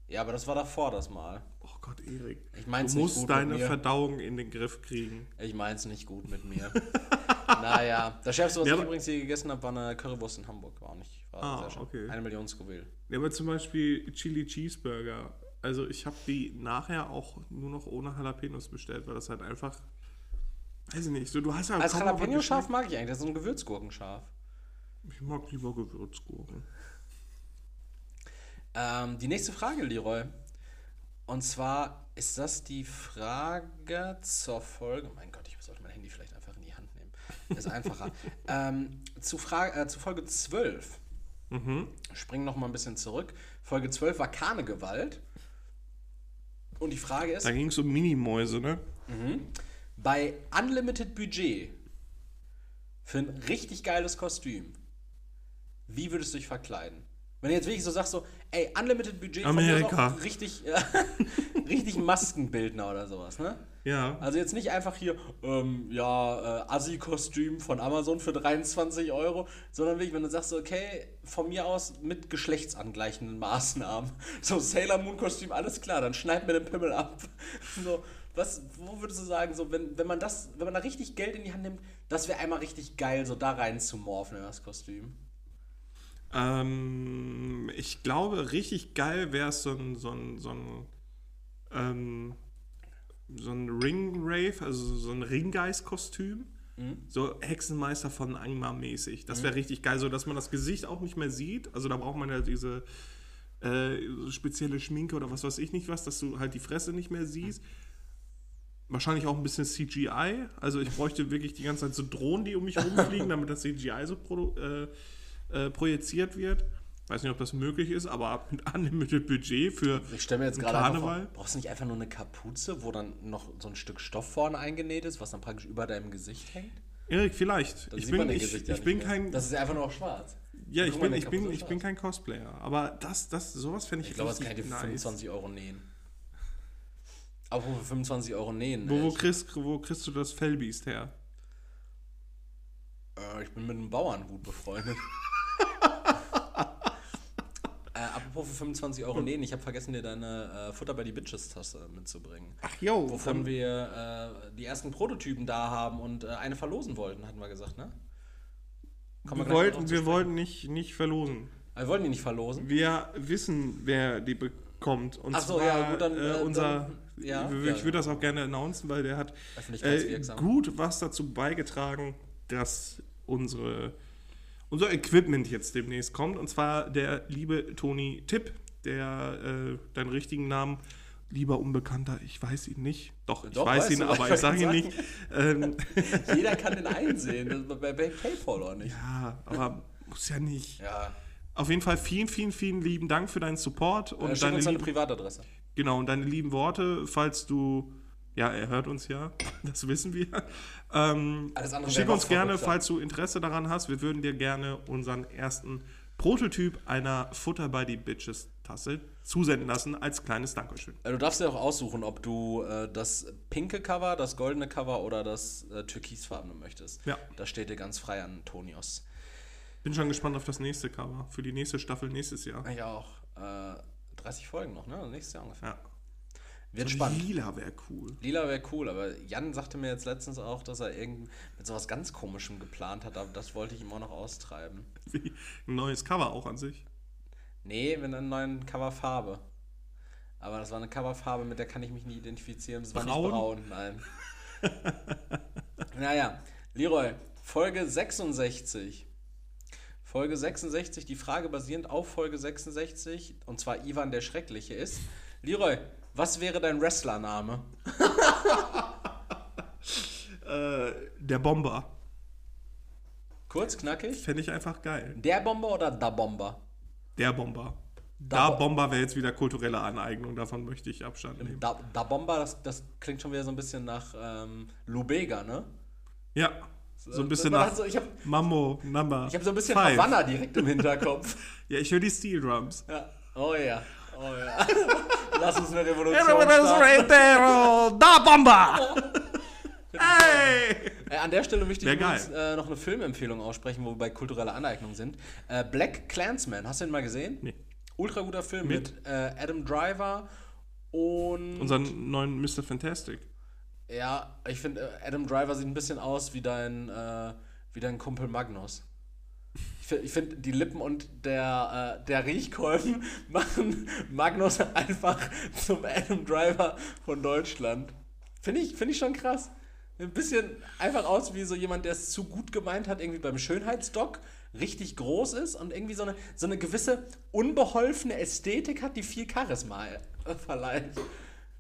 Ja, aber das war davor das Mal. Gott, Erik. Ich mein's du nicht musst deine. Verdauung in den Griff kriegen. Ich mein's nicht gut mit mir. naja, das Schärfste, was Ja, ich übrigens hier gegessen habe, war eine Currywurst in Hamburg. War auch nicht, war Ah, sehr schön. okay. Eine Million Scoville. Ja, aber zum Beispiel Chili Cheeseburger. Also ich habe die nachher auch nur noch ohne Jalapenos bestellt, weil das halt einfach, weiß ich nicht, so du hast ja Als Jalapeno-Scharf mag ich eigentlich, das ist ein Gewürzgurkenscharf. geschmeckt. Ich mag lieber Gewürzgurken. Ähm, die nächste Frage, Leroy. Und zwar ist das die Frage zur Folge. Mein Gott, ich sollte mein Handy vielleicht einfach in die Hand nehmen. Ist einfacher. ähm, zu, Frage, äh, zu Folge 12. Springen noch mal ein bisschen zurück. Folge 12 war Karnegewalt. Und die Frage ist, Da ging es um Minimäuse, ne? bei Unlimited Budget für ein richtig geiles Kostüm, wie würdest du dich verkleiden? Wenn du jetzt wirklich so sagst, so, ey, Unlimited Budget von mir ist Amerika. auch richtig, ja, richtig Maskenbildner oder sowas, ne? Ja. Also jetzt nicht einfach hier, ähm, ja, äh, Assi-Kostüm von Amazon für 23 Euro, sondern wirklich, wenn du sagst, so, okay, von mir aus mit geschlechtsangleichenden Maßnahmen. So, Sailor Moon-Kostüm, alles klar, dann schneid mir den Pimmel ab. So, was, wo würdest du sagen, so, wenn, wenn man das, wenn man da richtig Geld in die Hand nimmt, das wäre einmal richtig geil, so da rein zu morphen in das Kostüm. Ähm, ich glaube, richtig geil wäre es so ein, so ein, so ein, ähm, so ein Ring-Rave, also so ein Ringgeist-Kostüm. So Hexenmeister von Angmar mäßig. Das wäre richtig geil, so dass man das Gesicht auch nicht mehr sieht. Also da braucht man ja diese äh, spezielle Schminke oder was weiß ich nicht was, dass du halt die Fresse nicht mehr siehst. Wahrscheinlich auch ein bisschen CGI. Also ich bräuchte wirklich die ganze Zeit so Drohnen, die um mich rumfliegen, damit das CGI so äh, äh, projiziert wird. Weiß nicht, ob das möglich ist, aber mit unlimited Budget für Ich stelle mir jetzt gerade einfach vor, Karneval. brauchst du nicht einfach nur eine Kapuze, wo dann noch so ein Stück Stoff vorne eingenäht ist, was dann praktisch über deinem Gesicht hängt? Erik, vielleicht. Dann Ich bin, ich, ja ich bin kein. Das ist einfach nur auch schwarz. Ja, ich bin, ich bin, ich bin kein Cosplayer. Aber das, das, sowas fände ich, Ich glaube, das kann ich dir nice. 25 Euro nähen. Aber für 25 Euro nähen. Wo, wo, kriegst, wo kriegst du das Fellbiest her? äh, ich bin mit einem Bauern gut befreundet. äh, apropos für 25 Euro nähen, ich habe vergessen, dir deine äh, Futter bei die Bitches-Tasse mitzubringen. Ach jo, Wovon wir äh, die ersten Prototypen da haben und äh, eine verlosen wollten, hatten wir gesagt, ne? Kommen Wir wollten, wir wollten nicht, nicht verlosen. Wir wollten die nicht verlosen. Wir wissen, wer die bekommt. Und Ach so, zwar ja, gut, dann, äh, äh, unser. dann- ja, ich ja. ich würde das auch gerne announcen, weil der hat gut was dazu beigetragen, dass unsere, unser Equipment jetzt demnächst kommt. Und zwar der liebe Toni Tipp, der äh, deinen richtigen Namen, lieber Unbekannter, ich weiß ihn nicht. Doch, ich Doch, weiß weißt ihn, du, aber ich sage ihn ich nicht. Ähm, Jeder kann den einsehen. Bei, bei PayPal auch nicht. ja, aber muss ja nicht. Ja. Auf jeden Fall vielen, vielen, vielen lieben Dank für deinen Support und Äh, schick deine uns deine Privatadresse. genau und deine lieben Worte, falls du ja, er hört uns ja, das wissen wir. Ähm, Alles andere schick uns gerne, falls du Interesse daran hast. Wir würden dir gerne unseren ersten Prototyp einer Futter by the Bitches Tasse zusenden lassen als kleines Dankeschön. Äh, Du darfst dir auch aussuchen, ob du äh, das pinke Cover, das goldene Cover oder das äh, türkisfarbene möchtest. Ja. Das steht dir ganz frei an Tonios. Bin schon gespannt auf das nächste Cover für die nächste Staffel nächstes Jahr. Ich auch. Äh, 30 Folgen noch, ne? Nächstes Jahr ungefähr. Ja. Wird So spannend. Lila wäre cool. Lila wäre cool, aber Jan sagte mir jetzt letztens auch, dass er irgend mit sowas ganz Komischem geplant hat, aber das wollte ich ihm auch noch austreiben. Wie ein neues Cover auch an sich. Nee, mit einer neuen Coverfarbe. Aber das war eine Coverfarbe, mit der kann ich mich nie identifizieren. Das war Braun? nicht braun, nein. naja, Leroy, Folge 66. Folge 66, die Frage basierend auf Folge 66, und zwar Ivan der Schreckliche ist, Leroy, was wäre dein Wrestlername? Äh, der Bomber. Kurz, knackig. Fände ich einfach geil. Der Bomber oder da Bomber? Der Bomber. Da Da Bomber wäre jetzt wieder kulturelle Aneignung, davon möchte ich Abstand nehmen. Da, da Bomber, das, das klingt schon wieder so ein bisschen nach ähm, Lubega, ne? Ja, so ein bisschen Man nach so- ich habe Mambo Number ich hab so ein bisschen five. Havanna direkt im Hinterkopf. Ja, ich höre die Steel Drums. ja. Oh ja, oh ja. Lass uns eine Revolution starten. Da Bomber! Hey! Äh, an der Stelle möchte ich übrigens, äh, noch eine Filmempfehlung aussprechen, wo wir bei kultureller Aneignung sind. Äh, Black Clansman, hast du den mal gesehen? Nee. Ultra guter Film mit, Mit? äh, Adam Driver und Unseren neuen Mr. Fantastic. Ja, ich finde, äh, Adam Driver sieht ein bisschen aus wie dein, äh, wie dein Kumpel Magnus. Ich finde, die Lippen und der, äh, der Riechkolben machen Magnus einfach zum Adam Driver von Deutschland. Finde ich, find ich schon krass. Ein bisschen einfach aus wie so jemand, der es zu gut gemeint hat, irgendwie beim Schönheitsdoc, richtig groß ist und irgendwie so eine, so eine gewisse unbeholfene Ästhetik hat, die viel Charisma verleiht.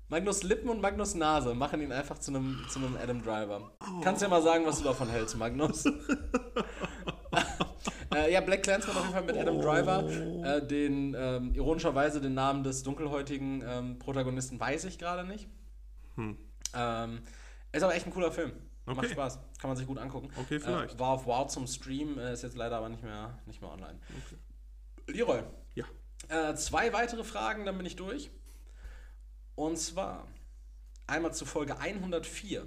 Magnus Lippen und Magnus Nase machen ihn einfach zu einem, zu Adam Driver. Kannst ja mal sagen, was du davon hältst, Magnus. äh, ja, Black Clansman auf jeden Fall mit Adam Driver. Äh, den, ähm, ironischerweise den Namen des dunkelhäutigen ähm, Protagonisten weiß ich gerade nicht. Ähm, ist aber echt ein cooler Film. Macht Okay. Spaß. Kann man sich gut angucken. Okay, vielleicht. Äh, war auf Wow zum Stream, äh, ist jetzt leider aber nicht mehr, nicht mehr online. Leroy, Ja. äh, zwei weitere Fragen, dann bin ich durch. Und zwar einmal zu Folge 104.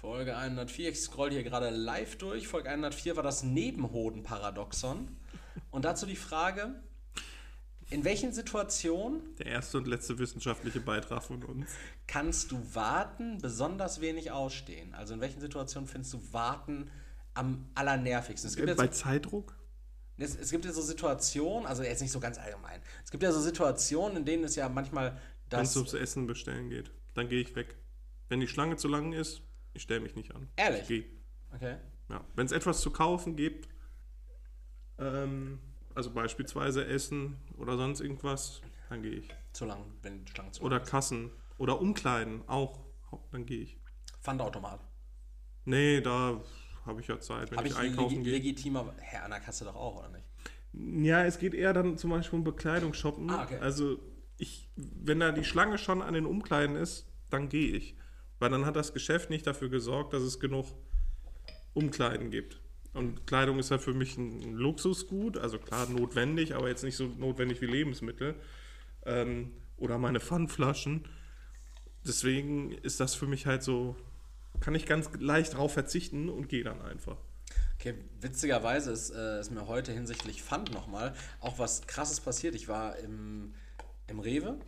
Folge 104, ich scroll hier gerade live durch. Folge 104 war das Nebenhoden-Paradoxon. Und dazu die Frage, in welchen Situationen Der erste und letzte wissenschaftliche Beitrag von uns. kannst du Warten besonders wenig ausstehen? Also in welchen Situationen findest du Warten am allernervigsten? Es gibt Äh, jetzt Bei Zeitdruck? Es, es gibt ja so Situationen, also jetzt nicht so ganz allgemein. Es gibt ja so Situationen, in denen es ja manchmal Wenn es ums Essen bestellen geht. Dann gehe ich weg. Wenn die Schlange zu lang ist, ich stelle mich nicht an. Ehrlich? Ich gehe. Okay. Ja. Wenn es etwas zu kaufen gibt, ähm, also beispielsweise Essen oder sonst irgendwas, dann gehe ich. Zu lang, wenn die Schlange zu Oder lang ist. Kassen. Oder Umkleiden auch. Dann gehe ich. Pfandautomat. Nee, da habe ich ja Zeit, wenn Habe ich, ich einkaufen gehe. legitimer. Herr, an der Kasse doch auch, oder nicht? Ja, es geht eher dann zum Beispiel um Bekleidung shoppen. Ah, okay. Also ich, wenn da die Schlange schon an den Umkleiden ist, dann gehe ich. Weil dann hat das Geschäft nicht dafür gesorgt, dass es genug Umkleiden gibt. Und Kleidung ist ja für mich ein Luxusgut, also klar notwendig, aber jetzt nicht so notwendig wie Lebensmittel. Ähm, oder meine Pfandflaschen. Deswegen ist das für mich halt so, kann ich ganz leicht drauf verzichten und gehe dann einfach. Okay, witzigerweise ist, äh, ist mir heute hinsichtlich Pfand nochmal auch was krasses passiert. Ich war im, im Rewe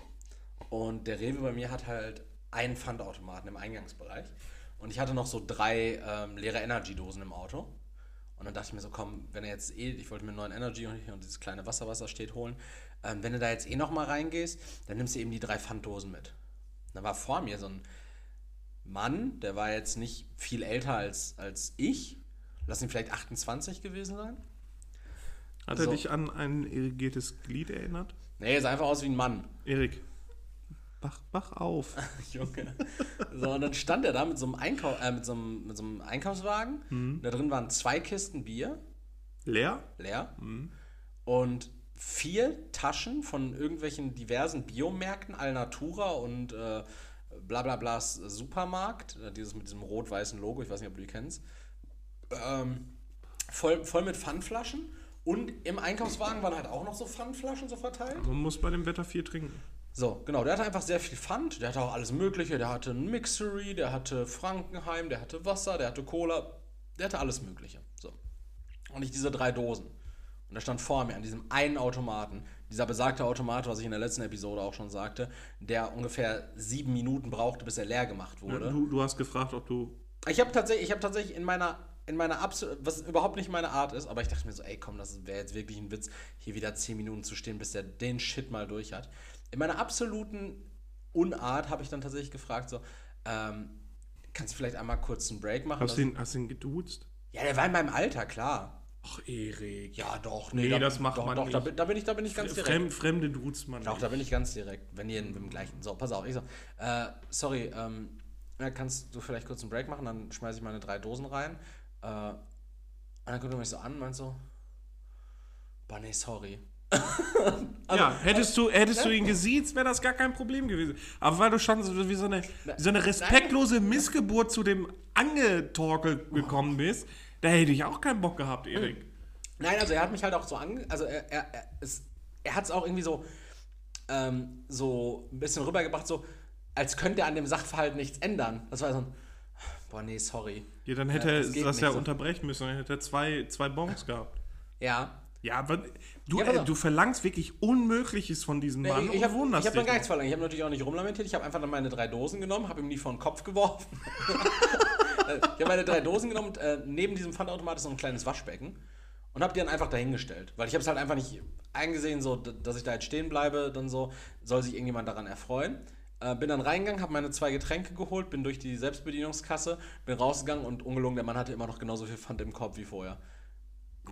und der Rewe bei mir hat halt einen Pfandautomaten im Eingangsbereich und ich hatte noch so drei ähm, leere Energy-Dosen im Auto. Und dann dachte ich mir so, komm, wenn er jetzt eh, ich wollte mir einen neuen Energy und, dieses kleine Wasser, was da steht, holen. Ähm, wenn du da jetzt eh nochmal reingehst, dann nimmst du eben die drei Pfanddosen mit. Da war vor mir so ein Mann, der war jetzt nicht viel älter als, als ich. Lass ihn vielleicht 28 gewesen sein. Hat er So. dich an ein irrigiertes Glied erinnert? Nee, er sah einfach aus wie ein Mann. Erik, wach, wach auf. Junge. So, und dann stand er da mit so einem, Einkau äh, mit so einem, mit so einem Einkaufswagen. Da drin waren zwei Kisten Bier, Leer? leer. Und vier Taschen von irgendwelchen diversen Biomärkten, Alnatura und äh, bla bla blas Supermarkt. Äh, Dieses mit diesem rot-weißen Logo, ich weiß nicht, ob du die kennst. Ähm, voll, voll mit Pfandflaschen. Und im Einkaufswagen waren halt auch noch so Pfandflaschen so verteilt. Man muss bei dem Wetter viel trinken. So, genau, der hatte einfach sehr viel Pfand, der hatte auch alles Mögliche, der hatte einen Mixery, der hatte Frankenheim, der hatte Wasser, der hatte Cola, der hatte alles Mögliche. So. Und ich diese drei Dosen. Und da stand vor mir an diesem einen Automaten, dieser besagte Automat, was ich in der letzten Episode auch schon sagte, der ungefähr sieben Minuten brauchte, bis er leer gemacht wurde. Du, du hast gefragt, ob du. Ich habe tatsächlich, ich habe tatsächlich in meiner, in meiner absolut, was überhaupt nicht meine Art ist, aber ich dachte mir so, ey, komm, das wäre jetzt wirklich ein Witz, hier wieder 10 Minuten zu stehen, bis der den Shit mal durch hat. In meiner absoluten Unart habe ich dann tatsächlich gefragt, so, ähm, kannst du vielleicht einmal kurz einen Break machen? Hast du ihn, hast ihn geduzt? ja, der war in meinem Alter, klar. Ach, Erik. Ja, doch, Nee, da, das macht doch, man doch, Da, nicht. bin- da bin ich, da bin ich ganz direkt. Fremd, Fremde duzt man Doch, nicht. da bin ich ganz direkt, wenn ihr im gleichen. So, pass auf, ich so, äh, sorry, ähm, ja, kannst du vielleicht kurz einen Break machen, dann schmeiße ich meine drei Dosen rein. Äh, und dann guckt er mich so an und meint so, boah, nee, sorry. Ja, hättest du, hättest du ihn gesiezt, wäre das gar kein Problem gewesen. Aber weil du schon so, wie so eine, so eine respektlose Missgeburt zu dem Angetorkel gekommen bist, da hätte ich auch keinen Bock gehabt, Erik. Nein, also er hat mich halt auch so ange... Also er, er, er, es, er hat es auch irgendwie so, ähm, so ein bisschen rübergebracht, so als könnte er an dem Sachverhalt nichts ändern. Das war so ein, boah, nee, sorry. Ja, dann hätte Ja, er das das, geht nicht ja so. unterbrechen müssen, dann hätte er zwei, zwei Bons gehabt. Ja, Ja, aber du, Ja, äh, du verlangst wirklich Unmögliches von diesem Mann ich, ich habe hab dann gar nichts verlangt. Ich habe natürlich auch nicht rumlamentiert. Ich habe einfach dann meine drei Dosen genommen, habe ihm die vor den Kopf geworfen. ich habe meine drei Dosen genommen und äh, neben diesem Pfandautomat ist so ein kleines Waschbecken und habe die dann einfach dahingestellt. Weil ich habe es halt einfach nicht eingesehen, so, dass ich da jetzt stehen bleibe, dann so, soll sich irgendjemand daran erfreuen. Äh, bin dann reingegangen, habe meine zwei Getränke geholt, bin durch die Selbstbedienungskasse, bin rausgegangen und ungelogen, der Mann hatte immer noch genauso viel Pfand im Korb wie vorher.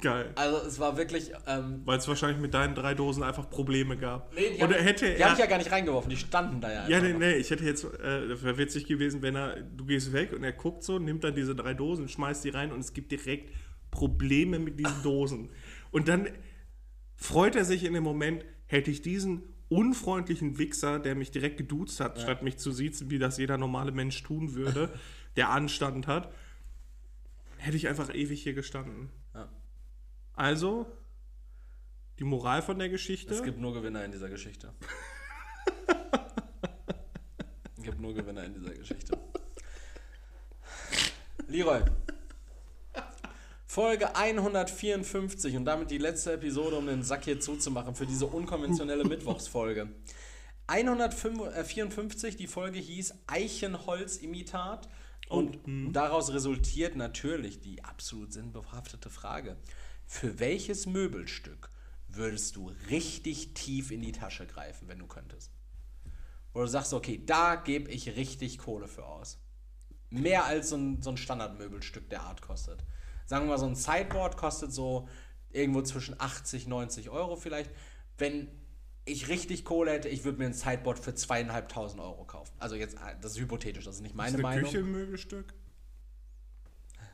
Geil. Also es war wirklich, ähm, Weil es wahrscheinlich mit deinen drei Dosen einfach Probleme gab. nee, die Oder hab- hätte die er. habe ich ja gar nicht reingeworfen, die standen da ja Ja, nee, nee, ich hätte jetzt, äh, wäre witzig gewesen, wenn er, du gehst weg und er guckt so, nimmt dann diese drei Dosen, schmeißt die rein und es gibt direkt Probleme mit diesen Dosen. Und dann freut er sich in dem Moment, hätte ich diesen unfreundlichen Wichser, der mich direkt geduzt hat, statt mich zu siezen, wie das jeder normale Mensch tun würde, der Anstand hat, hätte ich einfach ewig hier gestanden. Ja. Also, die Moral von der Geschichte. Es gibt nur Gewinner in dieser Geschichte. es gibt nur Gewinner in dieser Geschichte. Leroy. Folge 154 und damit die letzte Episode, um den Sack hier zuzumachen für diese unkonventionelle Mittwochsfolge. 154, die Folge hieß Eichenholz-Imitat und daraus resultiert natürlich die absolut sinnbehaftete Frage. Für welches Möbelstück würdest du richtig tief in die Tasche greifen, wenn du könntest? Wo du sagst, okay, da gebe ich richtig Kohle für aus. Mehr als so ein, so ein Standardmöbelstück der Art kostet. Sagen wir mal, so ein Sideboard kostet so irgendwo zwischen 80, 90 Euro vielleicht. Wenn ich richtig Kohle hätte, ich würde mir ein Sideboard für zweieinhalbtausend Euro kaufen. Also jetzt, äh, das ist hypothetisch, das ist nicht meine ist eine Meinung. Küche ein Möbelstück?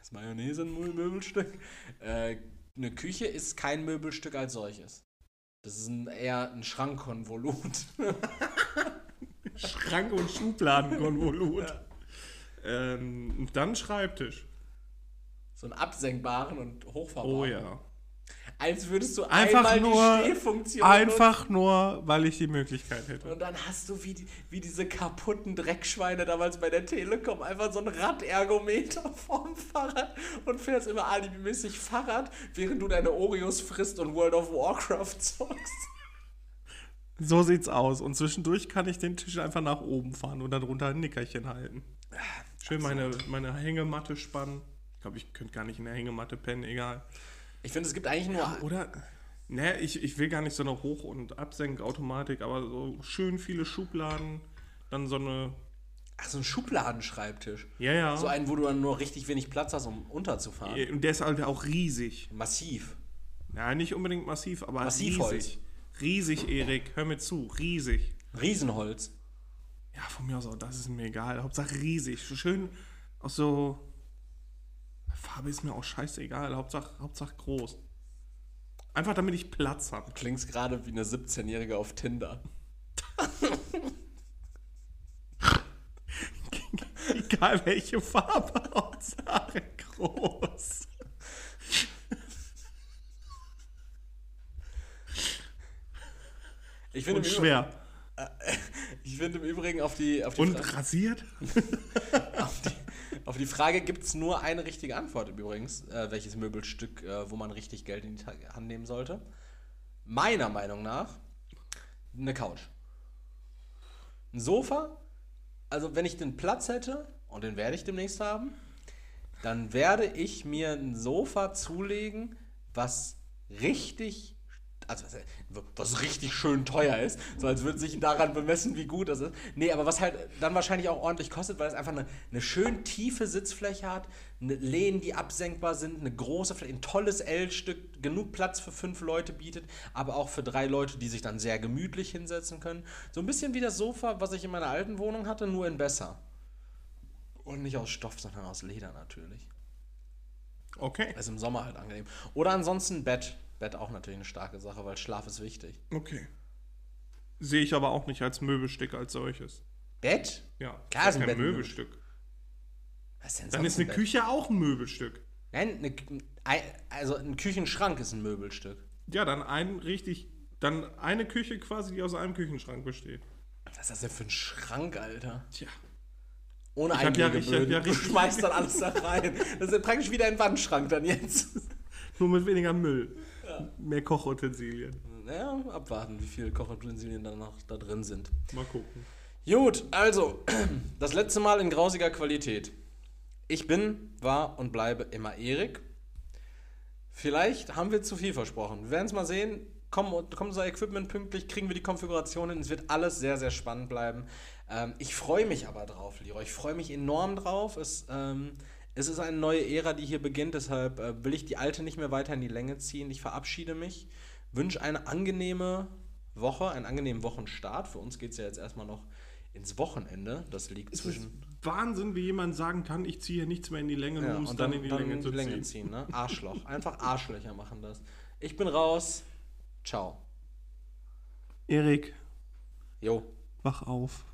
Ist Mayonnaise ein Mö- Möbelstück? Äh, eine Küche ist kein Möbelstück als solches. Das ist ein, eher ein Schrankkonvolut. Schrank- und Schubladenkonvolut. ähm, und dann Schreibtisch. so einen absenkbaren und hochfahrbaren. Oh ja. Als würdest du Einfach einmal nur- die Stehfunktion Einfach nur, weil ich die Möglichkeit nutzen. hätte. Und dann hast du wie, wie diese kaputten Dreckschweine damals bei der Telekom einfach so ein Radergometer vorm Fahrrad und fährst immer alibimäßig Fahrrad, während du deine Oreos frisst und World of Warcraft zockst. So sieht's aus. Und zwischendurch kann ich den Tisch einfach nach oben fahren und darunter ein Nickerchen halten. Schön meine, meine Hängematte spannen. glaube, ich könnte gar nicht in der Hängematte pennen, egal. Ich finde, es gibt eigentlich nur. Oder, ne, ich, ich will gar nicht so eine Hoch- und Absenkautomatik, aber so schön viele Schubladen, dann so eine, Ach, so ein Schubladenschreibtisch. ja, ja. So einen, wo du dann nur richtig wenig Platz hast, um unterzufahren. und der ist halt auch riesig. Massiv. Ja, nicht unbedingt massiv, aber Massivholz. riesig. Riesig, Erik, hör mir zu, riesig. Riesenholz. Ja, von mir aus auch, das ist mir egal. Hauptsache riesig. Schön aus so. Farbe ist mir auch scheißegal. Hauptsache, Hauptsache groß. Einfach damit ich Platz habe. Klingst gerade wie eine 17-Jährige auf Tinder. Egal welche Farbe, Hauptsache groß. Ich finde Und Übrigen- schwer. ich finde im Übrigen auf die, auf die, Und Fra rasiert? auf die, auf die Frage gibt es nur eine richtige Antwort übrigens, äh, welches Möbelstück, äh, wo man richtig Geld in die Hand nehmen sollte. Meiner Meinung nach eine Couch. Ein Sofa, also wenn ich den Platz hätte, und den werde ich demnächst haben, dann werde ich mir ein Sofa zulegen, was richtig, also was, richtig schön teuer ist, so als würde sich daran bemessen, wie gut das ist. Nee, aber was halt dann wahrscheinlich auch ordentlich kostet, weil es einfach eine, eine schön tiefe Sitzfläche hat, eine Lehnen, die absenkbar sind, eine große Fläche, ein tolles L-Stück, genug Platz für fünf Leute bietet, aber auch für drei Leute, die sich dann sehr gemütlich hinsetzen können. So ein bisschen wie das Sofa, was ich in meiner alten Wohnung hatte, nur in besser. Und nicht aus Stoff, sondern aus Leder natürlich. Okay. Ist im Sommer halt angenehm. Oder ansonsten Bett. Bett auch natürlich eine starke Sache, weil Schlaf ist wichtig. Okay. Sehe ich aber auch nicht als Möbelstück als solches. Bett? Ja, Klar ist ein kein Bett ein Möbelstück. Was ist denn Dann ist eine ein Bett? Küche auch ein Möbelstück. Nein, eine, ein- also ein Küchenschrank ist ein Möbelstück. Ja, dann ein richtig, dann eine Küche quasi, die aus einem Küchenschrank besteht. Was ist das denn für ein Schrank, Alter? Tja. Ohne Ich hab ja- ich hab Einlegeböden. ja du schmeißt dann alles da rein. Das ist praktisch wieder ein Wandschrank dann jetzt. Nur mit weniger Müll. Mehr Kochutensilien. Naja, abwarten, wie viele Kochutensilien dann noch da drin sind. Mal gucken. Gut, also, das letzte Mal in grausiger Qualität. Ich bin, war und bleibe immer Erik. Vielleicht haben wir zu viel versprochen. Wir werden es mal sehen. Kommen, kommt unser Equipment pünktlich, kriegen wir die Konfiguration hin. Es wird alles sehr, sehr spannend bleiben. Ähm, ich freue mich aber drauf, Leroy. Ich freue mich enorm drauf. Es, ähm, es ist eine neue Ära, die hier beginnt. Deshalb äh, will ich die alte nicht mehr weiter in die Länge ziehen. Ich verabschiede mich. Wünsche eine angenehme Woche, einen angenehmen Wochenstart. Für uns geht es ja jetzt erstmal noch ins Wochenende. Das liegt Es zwischen. Wahnsinn, wie jemand sagen kann, ich ziehe hier nichts mehr in die Länge, Ja, um es und dann, in die Länge zu ziehen. ziehen ne? Arschloch. Einfach Arschlöcher machen das. Ich bin raus. Ciao. Erik, Jo. wach auf.